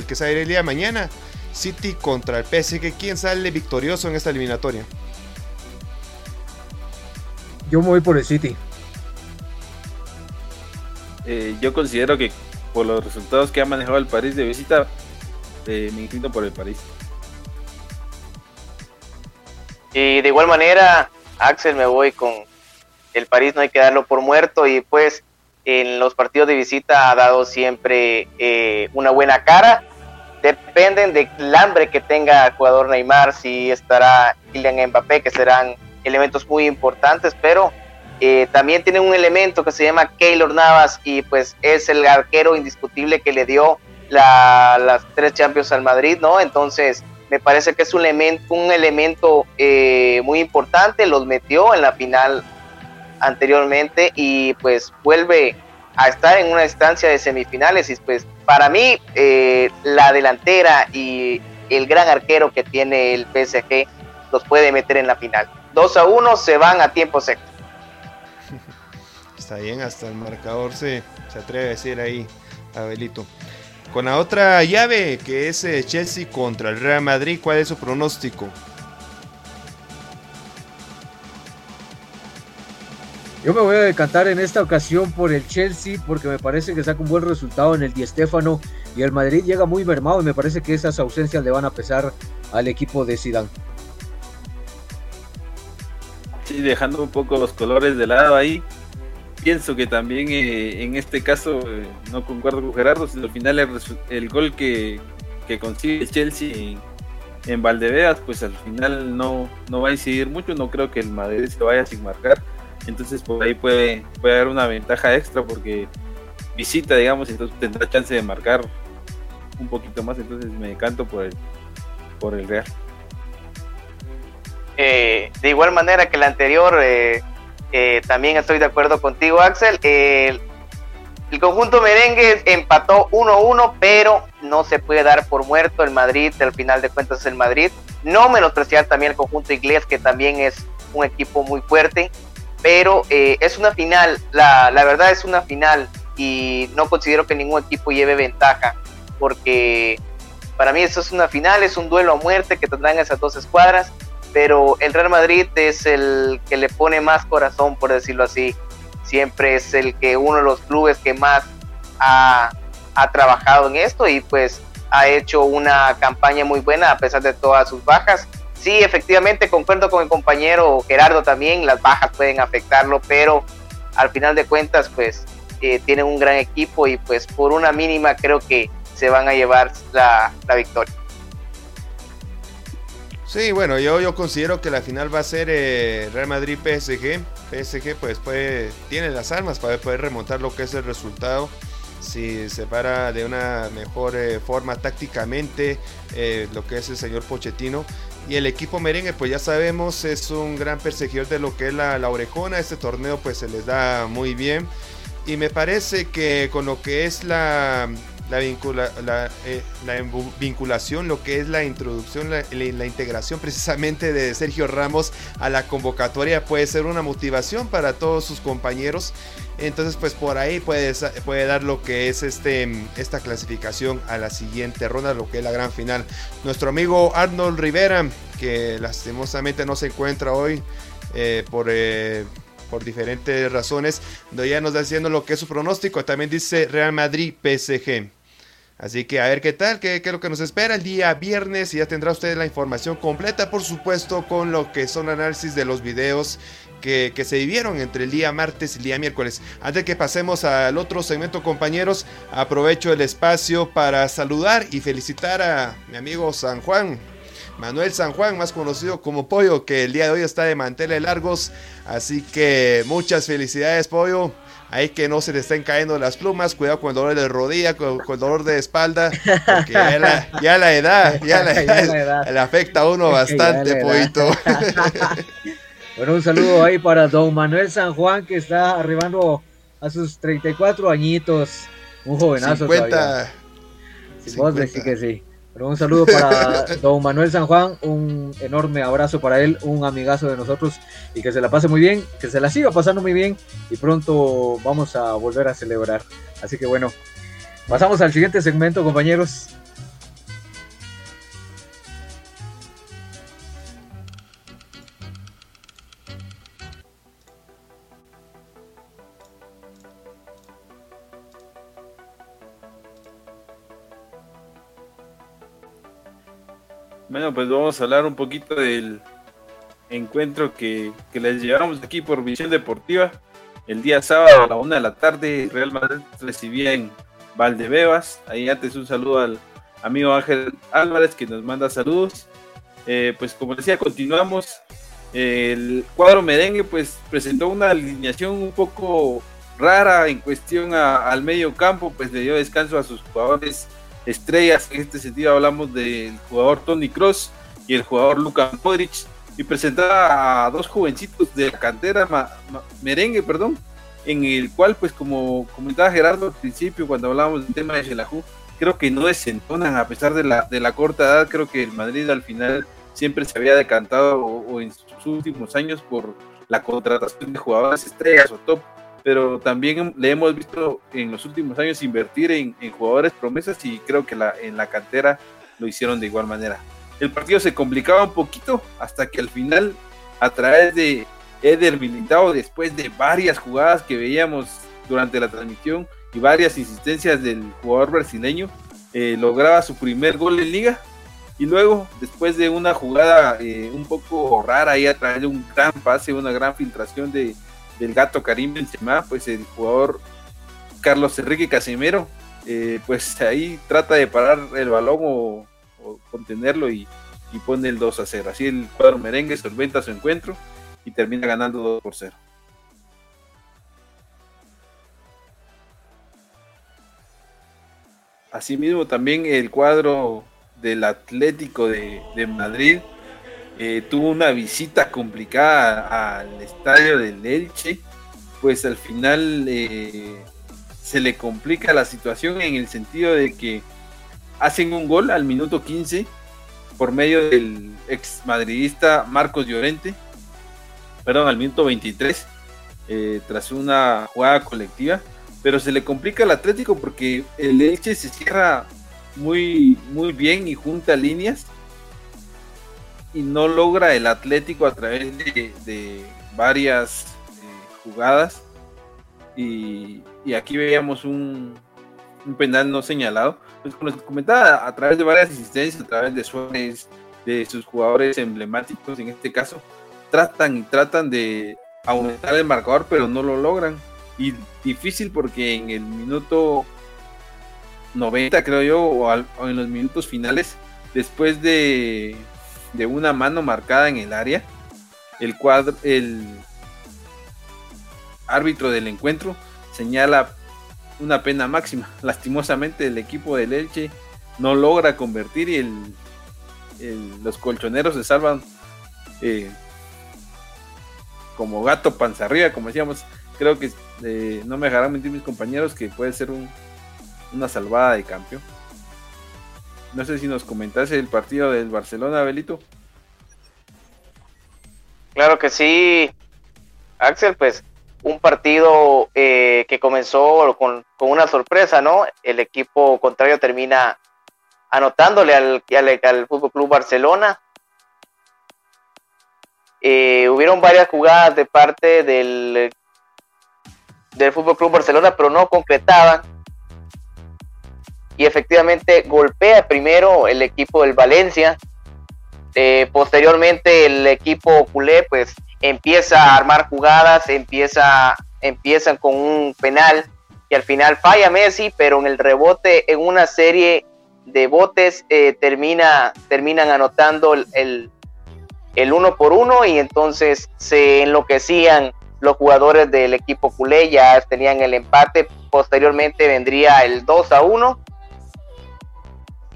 que sale el día de mañana. City contra el PSG. ¿Quién sale victorioso en esta eliminatoria? Yo me voy por el City. Eh, yo considero que por los resultados que ha manejado el París de visita, eh, me inclino por el París. Y de igual manera, Axel, me voy con el París, no hay que darlo por muerto y pues en los partidos de visita ha dado siempre eh, una buena cara. Dependen del hambre que tenga el jugador Neymar, si estará Kylian Mbappé, que serán elementos muy importantes, pero eh, también tiene un elemento que se llama Keylor Navas y pues es el arquero indiscutible que le dio las tres Champions al Madrid, ¿no? Entonces me parece que es un elemento, un elemento eh, muy importante, los metió en la final anteriormente y pues vuelve a estar en una instancia de semifinales y pues para mí eh, la delantera y el gran arquero que tiene el PSG los puede meter en la final. 2 a 1 se van a tiempo seco. Está bien, hasta el marcador se, se atreve a decir ahí, Abelito. Con la otra llave, que es eh, Chelsea contra el Real Madrid, ¿cuál es su pronóstico? Yo me voy a decantar en esta ocasión por el Chelsea porque me parece que saca un buen resultado en el Di Stéfano y el Madrid llega muy mermado y me parece que esas ausencias le van a pesar al equipo de Zidane. Sí, dejando un poco los colores de lado ahí, pienso que también eh, en este caso eh, no concuerdo con Gerardo, sino al final el, gol que, consigue Chelsea en, en, Valdeveas, pues al final no, no va a incidir mucho, no creo que el Madrid se vaya sin marcar, entonces por ahí puede, puede haber una ventaja extra porque visita, digamos, entonces tendrá chance de marcar un poquito más, entonces me decanto por el, por el Real. Eh, de igual manera que el anterior, eh, también estoy de acuerdo contigo, Axel. el conjunto merengue empató 1-1, pero no se puede dar por muerto el Madrid. Al final de cuentas, el Madrid. No menospreciar también el conjunto inglés, que también es un equipo muy fuerte. Pero eh, es una final, la, la verdad es una final. Y no considero que ningún equipo lleve ventaja. Porque para mí eso es una final, es un duelo a muerte que tendrán esas dos escuadras pero el Real Madrid es el que le pone más corazón, por decirlo así. Siempre es el que uno de los clubes que más ha, trabajado en esto y pues ha hecho una campaña muy buena a pesar de todas sus bajas. Sí, efectivamente, concuerdo con mi compañero Gerardo también, las bajas pueden afectarlo, pero al final de cuentas, pues eh, tienen un gran equipo y pues por una mínima creo que se van a llevar la, la victoria. Sí, bueno, yo, yo considero que la final va a ser eh, Real Madrid-PSG. PSG pues tiene las armas para poder remontar lo que es el resultado. Si se para de una mejor eh, forma tácticamente eh, lo que es el señor Pochettino. Y el equipo merengue, pues ya sabemos, es un gran perseguidor de lo que es la, la orejona. Este torneo pues se les da muy bien. Y me parece que con lo que es la, la, vincula, la, eh, la, vinculación, lo que es la introducción, la, la, integración precisamente de Sergio Ramos a la convocatoria puede ser una motivación para todos sus compañeros. Entonces, pues por ahí puede, puede dar lo que es este, esta clasificación a la siguiente ronda, lo que es la gran final. Nuestro amigo Arnold Rivera, que lastimosamente no se encuentra hoy eh, por... Eh, por diferentes razones. Ya nos está diciendo lo que es su pronóstico. También dice Real Madrid PSG. Así que a ver qué tal, qué, qué, es lo que nos espera el día viernes y ya tendrá usted la información completa, por supuesto, con lo que son análisis de los videos que, que, se vivieron entre el día martes y el día miércoles. Antes que pasemos al otro segmento, compañeros, aprovecho el espacio para saludar y felicitar a mi amigo San Juan. Manuel San Juan, más conocido como Pollo, que el día de hoy está de manteles largos. Así que muchas felicidades, Pollo. Ahí que no se le estén cayendo las plumas, cuidado con el dolor de rodilla, con, con el dolor de espalda, porque ya la, ya la edad, ya la, ya la edad. le afecta a uno bastante, pollito. bueno, un saludo ahí para don Manuel San Juan, que está arribando a sus 34 añitos, un jovenazo 50, todavía. Si vos decís que sí. Pero un saludo para don Manuel San Juan, un enorme abrazo para él, un amigazo de nosotros y que se la pase muy bien, que se la siga pasando muy bien y pronto vamos a volver a celebrar. Así que bueno, pasamos al siguiente segmento, compañeros. Bueno, pues vamos a hablar un poquito del encuentro que, que, les llevamos aquí por Visión Deportiva. El día sábado a la una de la tarde, Real Madrid recibía en Valdebebas. Ahí antes un saludo al amigo Ángel Álvarez que nos manda saludos. Eh, pues como decía, continuamos. El cuadro merengue pues presentó una alineación un poco rara en cuestión a, al medio campo, pues le dio descanso a sus jugadores estrellas. En este sentido hablamos del jugador Tony Cross y el jugador Luka Modric. Y presentaba a dos jovencitos de la cantera merengue, perdón, en el cual, pues como comentaba Gerardo al principio cuando hablábamos del tema de Shelahu, creo que no desentonan a pesar de la, de la corta edad. Creo que el Madrid al final siempre se había decantado o, o en sus últimos años por la contratación de jugadores estrellas o top pero también le hemos visto en los últimos años invertir en, jugadores promesas y creo que en la cantera lo hicieron de igual manera. El partido se complicaba un poquito hasta que al final, a través de Eder Militao, después de varias jugadas que veíamos durante la transmisión y varias insistencias del jugador brasileño, eh, lograba su primer gol en liga. Y luego, después de una jugada eh, un poco rara ahí a través de un gran pase, una gran filtración de, del gato Karim Benzema, pues el jugador Carlos Enrique Casimero, eh, pues ahí trata de parar el balón o, o contenerlo y, y, pone el 2 a 0. Así el cuadro merengue solventa su encuentro y termina ganando 2 por 0. Asimismo también el cuadro del Atlético de, de Madrid eh, tuvo una visita complicada al estadio del Elche, pues al final eh, se le complica la situación en el sentido de que hacen un gol al minuto 15 por medio del ex madridista Marcos Llorente, perdón, al minuto 23, eh, tras una jugada colectiva, pero se le complica al Atlético porque el Elche se cierra muy, muy bien y junta líneas y no logra el Atlético a través de, varias eh, jugadas. Y, aquí veíamos un, un, penal no señalado. Pues como les comentaba, a través de varias asistencias, a través de Suárez, de sus jugadores emblemáticos, en este caso, tratan y tratan de aumentar el marcador, pero no lo logran. Y difícil porque en el minuto 90, creo yo, o, en los minutos finales, después de, de, una mano marcada en el área, el árbitro del encuentro señala una pena máxima. Lastimosamente el equipo del Elche no logra convertir y el, los colchoneros se salvan eh, como gato panza arriba, como decíamos. Creo que eh, no me dejarán mentir mis compañeros que puede ser una salvada de campeón. No sé si nos comentase el partido del Barcelona, Belito. Claro que sí, Axel, pues un partido eh, que comenzó con, una sorpresa, ¿no? El equipo contrario termina anotándole al, al, al Fútbol Club Barcelona. Eh, hubieron varias jugadas de parte del, del Fútbol Club Barcelona, pero no concretaban. Y efectivamente golpea primero el equipo del Valencia. Eh, posteriormente el equipo culé pues empieza a armar jugadas, empieza, empiezan con un penal y al final falla Messi, pero en el rebote, en una serie de botes, eh, termina, terminan anotando el, el, uno por uno y entonces se enloquecían los jugadores del equipo culé, ya tenían el empate, posteriormente vendría el 2 a 1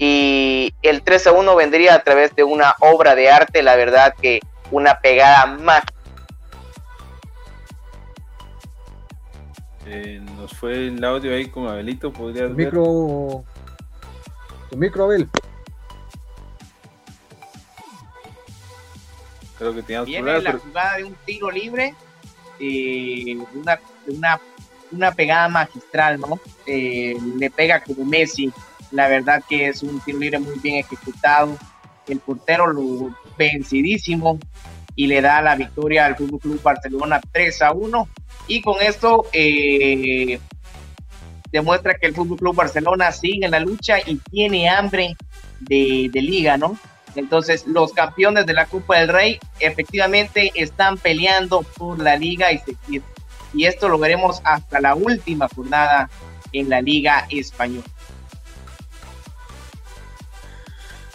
y el 3 a 1 vendría a través de una obra de arte, la verdad que una pegada más. Eh, nos fue el audio ahí con Abelito, podría tu micro, tu micro Abel. Creo que teníamos Viene la jugada de un tiro libre, eh, una, una, una, pegada magistral, ¿no? Eh, le pega como Messi. La verdad que es un tiro libre muy bien ejecutado. El portero lo vencidísimo y le da la victoria al Fútbol Club Barcelona 3 a 1 y con esto eh, demuestra que el Fútbol Club Barcelona sigue en la lucha y tiene hambre de, liga, ¿no? Entonces, los campeones de la Copa del Rey efectivamente están peleando por la liga y, y esto lo veremos hasta la última jornada en la Liga Española.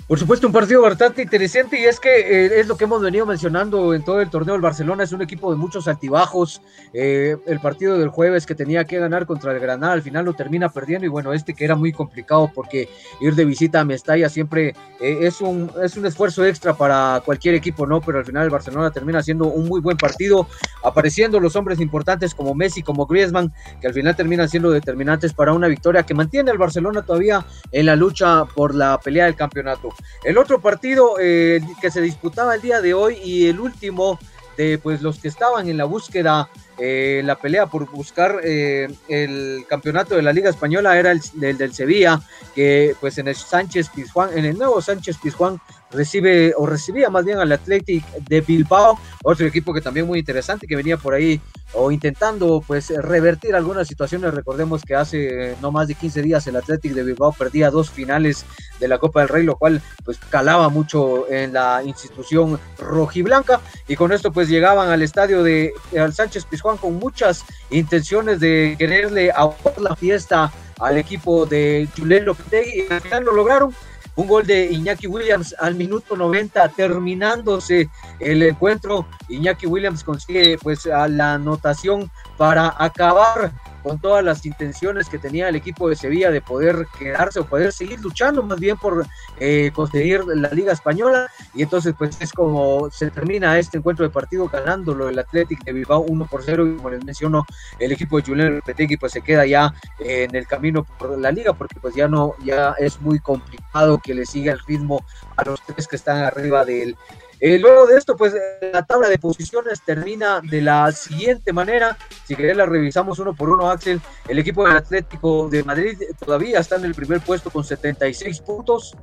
Por supuesto, un partido bastante interesante y es que eh, es lo que hemos venido mencionando en todo el torneo. El Barcelona es un equipo de muchos altibajos. Eh, el partido del jueves que tenía que ganar contra el Granada al final lo termina perdiendo y bueno, este que era muy complicado porque ir de visita a Mestalla siempre eh, es, un, es un esfuerzo extra para cualquier equipo, ¿no? Pero al final el Barcelona termina haciendo un muy buen partido, apareciendo los hombres importantes como Messi, como Griezmann, que al final terminan siendo determinantes para una victoria que mantiene al Barcelona todavía en la lucha por la pelea del campeonato. El otro partido eh, que se disputaba el día de hoy y el último de pues los que estaban en la búsqueda, eh, la pelea por buscar eh, el campeonato de la Liga Española era el, del Sevilla, que pues en el Sánchez Pizjuán, en el nuevo Sánchez Pizjuán recibe o recibía más bien al Athletic de Bilbao, otro equipo que también muy interesante que venía por ahí o intentando pues revertir algunas situaciones. Recordemos que hace no más de 15 días el Athletic de Bilbao perdía dos finales de la Copa del Rey, lo cual pues calaba mucho en la institución rojiblanca y con esto pues llegaban al estadio de al Sánchez Pizjuán con muchas intenciones de quererle ahorrar la fiesta al equipo de Julen Lopetegui y al final lo lograron un gol de Iñaki Williams al minuto 90, terminándose el encuentro. Iñaki Williams consigue pues la anotación para acabar con todas las intenciones que tenía el equipo de Sevilla de poder quedarse o poder seguir luchando más bien por eh, conseguir la Liga Española. Y entonces, pues es como se termina este encuentro de partido ganándolo el Athletic de Bilbao 1 por 0. Y como les menciono, el equipo de Julián Lopetegui pues se queda ya en el camino por la Liga porque pues ya no, ya es muy complicado que le siga el ritmo a los tres que están arriba del eh, luego de esto, pues la tabla de posiciones termina de la siguiente manera. Si querés, la revisamos uno por uno, Axel. El equipo del Atlético de Madrid todavía está en el primer puesto con 76 puntos.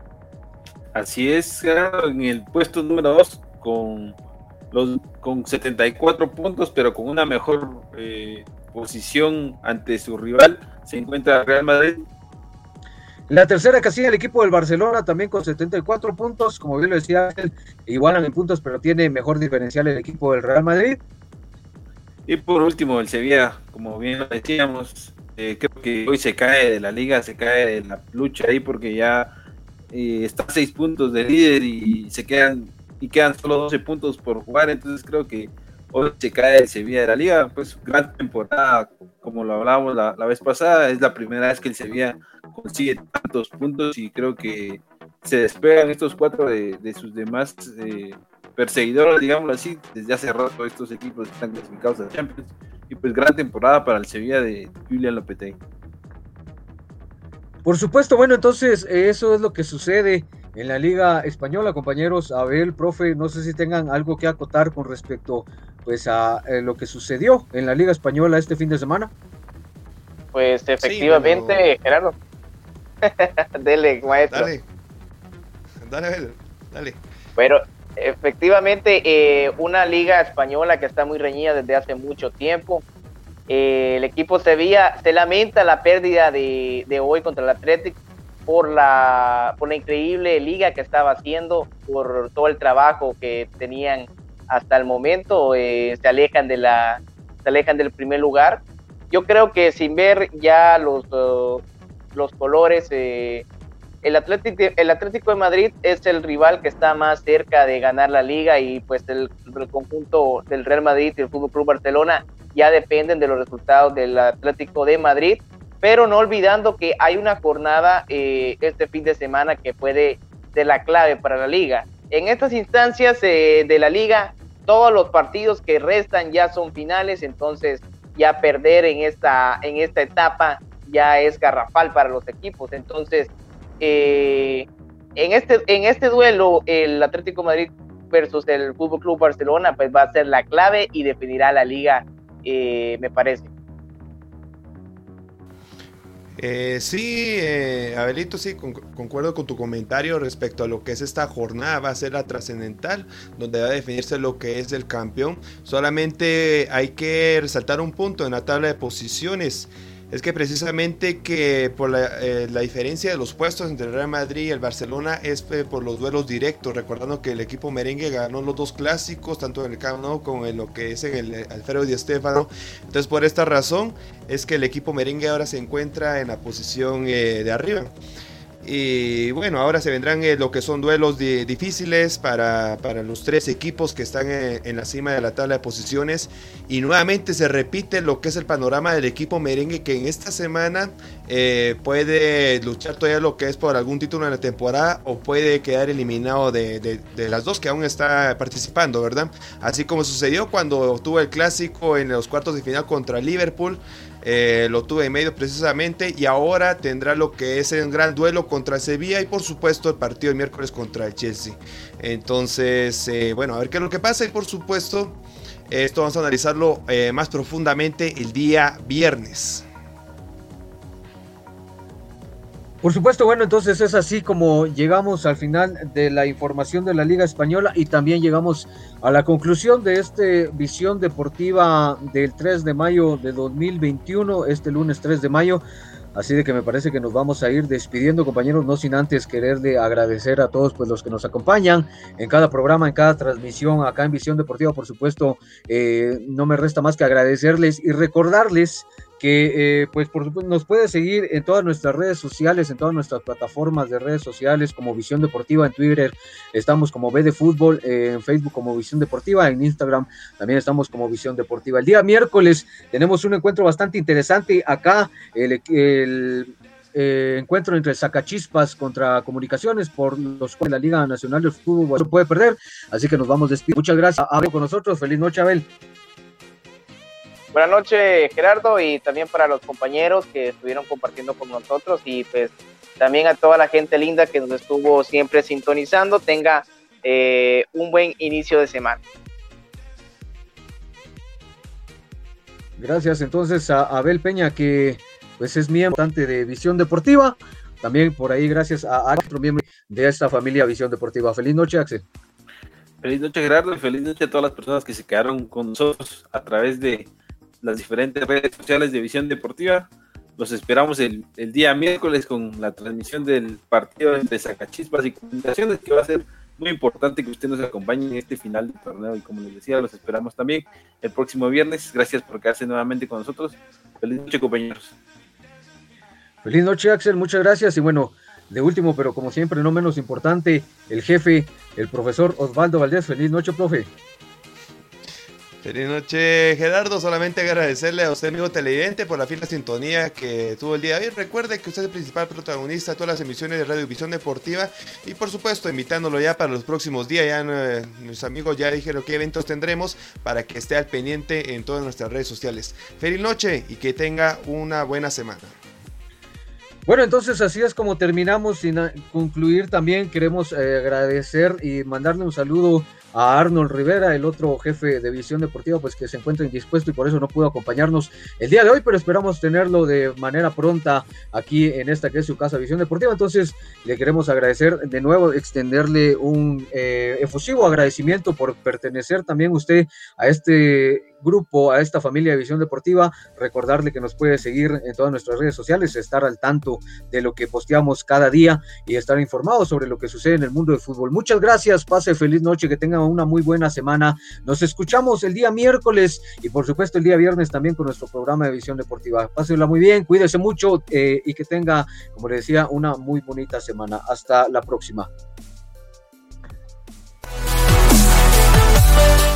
Así es, en el puesto número 2 con, los, con 74 puntos, pero con una mejor eh, posición ante su rival. Se encuentra Real Madrid La tercera casilla, el equipo del Barcelona también con 74 puntos, como bien lo decía, igualan en puntos, pero tiene mejor diferencial el equipo del Real Madrid. Y por último, el Sevilla, como bien lo decíamos, eh, creo que hoy se cae de la liga, se cae de la lucha ahí porque ya eh, está a seis puntos de líder y se quedan y quedan solo 12 puntos por jugar, entonces creo que hoy se cae el Sevilla de la liga, pues gran temporada, como lo hablábamos la, vez pasada, es la primera vez que el Sevilla consigue tantos puntos y creo que se despegan estos cuatro de, sus demás eh, perseguidores, digámoslo así, desde hace rato estos equipos están clasificados a Champions y pues gran temporada para el Sevilla de Julian Lopetegui. Por supuesto, bueno, entonces eso es lo que sucede en la Liga Española, compañeros. Abel, profe, no sé si tengan algo que acotar con respecto pues a eh, lo que sucedió en la Liga Española este fin de semana. Pues efectivamente, Gerardo. dele, maestro. Dale. Dale, dale. Bueno, efectivamente, eh, una liga española que está muy reñida desde hace mucho tiempo. Eh, el equipo Sevilla se lamenta la pérdida de, de hoy contra el Atlético por la, por la increíble liga que estaba haciendo, por todo el trabajo que tenían hasta el momento, eh, se alejan de la, se alejan del primer lugar. Yo creo que sin ver ya los, uh, los colores, eh, el, Atlético, el Atlético de Madrid es el rival que está más cerca de ganar la liga y pues el, conjunto del Real Madrid y el Fútbol Club Barcelona ya dependen de los resultados del Atlético de Madrid pero no olvidando que hay una jornada eh, este fin de semana que puede ser la clave para la liga. En estas instancias eh, de la liga, todos los partidos que restan ya son finales, entonces ya perder en esta, en esta etapa ya es garrafal para los equipos. Entonces, eh, en, este, en este duelo, el Atlético Madrid versus el Fútbol Club Barcelona, pues va a ser la clave y definirá la liga, me parece. Eh, sí, eh, Abelito, sí, concuerdo con tu comentario respecto a lo que es esta jornada, va a ser la trascendental, donde va a definirse lo que es el campeón. Solamente hay que resaltar un punto en la tabla de posiciones es que precisamente que por eh, la, diferencia de los puestos entre el Real Madrid y el Barcelona es eh, por los duelos directos, recordando que el equipo merengue ganó los dos clásicos, tanto en el Camp como en lo que es en el Alfredo Di Stéfano. Entonces por esta razón es que el equipo merengue ahora se encuentra en la posición eh, de arriba. Y bueno, ahora se vendrán eh, lo que son duelos difíciles para, los tres equipos que están eh, en, la cima de la tabla de posiciones. Y nuevamente se repite lo que es el panorama del equipo merengue que en esta semana eh, puede luchar todavía lo que es por algún título en la temporada o puede quedar eliminado de, de las dos que aún está participando, ¿verdad? Así como sucedió cuando tuvo el clásico en los cuartos de final contra Liverpool. Eh, lo tuve en medio precisamente y ahora tendrá lo que es un gran duelo contra Sevilla y por supuesto el partido el miércoles contra el Chelsea. Entonces, eh, bueno, a ver qué es lo que pasa y por supuesto esto vamos a analizarlo eh, más profundamente el día viernes. Por supuesto, bueno, entonces es así como llegamos al final de la información de la Liga Española y también llegamos a la conclusión de esta visión deportiva del 3 de mayo de 2021, este lunes 3 de mayo. Así de que me parece que nos vamos a ir despidiendo, compañeros, no sin antes quererle agradecer a todos pues, los que nos acompañan en cada programa, en cada transmisión, acá en Visión Deportiva, por supuesto, eh, no me resta más que agradecerles y recordarles que eh, pues por nos puede seguir en todas nuestras redes sociales, en todas nuestras plataformas de redes sociales como Visión Deportiva en Twitter, estamos como B de Fútbol, en Facebook como Visión Deportiva, en Instagram también estamos como Visión Deportiva. El día miércoles tenemos un encuentro bastante interesante acá, el, eh, encuentro entre Sacachispas contra Comunicaciones por los cuales la Liga Nacional de Fútbol no puede perder, así que nos vamos a. Muchas gracias, Abel, con nosotros, feliz noche Abel. Buenas noches, Gerardo, y también para los compañeros que estuvieron compartiendo con nosotros y pues también a toda la gente linda que nos estuvo siempre sintonizando. Tenga eh, un buen inicio de semana. Gracias entonces a Abel Peña, que pues es miembro de Visión Deportiva. También por ahí gracias a otro miembro de esta familia Visión Deportiva. Feliz noche, Axel. Feliz noche, Gerardo, y feliz noche a todas las personas que se quedaron con nosotros a través de las diferentes redes sociales de Visión Deportiva. Los esperamos el, día miércoles con la transmisión del partido entre Zacachispas y Comunicaciones, que va a ser muy importante que usted nos acompañe en este final del torneo. Y como les decía, los esperamos también el próximo viernes. Gracias por quedarse nuevamente con nosotros. Feliz noche, compañeros. Feliz noche, Axel. Muchas gracias. Y bueno, de último, pero como siempre, no menos importante, el jefe, el profesor Osvaldo Valdés. Feliz noche, profe. Feliz noche, Gerardo. Solamente agradecerle a usted, amigo televidente, por la fina sintonía que tuvo el día de hoy. Recuerde que usted es el principal protagonista de todas las emisiones de Radiovisión Deportiva y, por supuesto, invitándolo ya para los próximos días. Ya eh, mis amigos ya dijeron qué eventos tendremos para que esté al pendiente en todas nuestras redes sociales. Feliz noche y que tenga una buena semana. Bueno, entonces así es como terminamos. Sin concluir, también queremos eh, agradecer y mandarle un saludo a Arnold Rivera, el otro jefe de visión deportiva, pues que se encuentra indispuesto y por eso no pudo acompañarnos el día de hoy, pero esperamos tenerlo de manera pronta aquí en esta que es su casa Visión Deportiva. Entonces, le queremos agradecer de nuevo, extenderle un eh, efusivo agradecimiento por pertenecer también usted a este grupo, a esta familia de Visión Deportiva. Recordarle que nos puede seguir en todas nuestras redes sociales, estar al tanto de lo que posteamos cada día y estar informado sobre lo que sucede en el mundo del fútbol. Muchas gracias, pase feliz noche, que tengan una muy buena semana. Nos escuchamos el día miércoles y por supuesto el día viernes también con nuestro programa de Visión Deportiva. Pásenla muy bien, cuídese mucho eh, y que tenga, como le decía, una muy bonita semana. Hasta la próxima.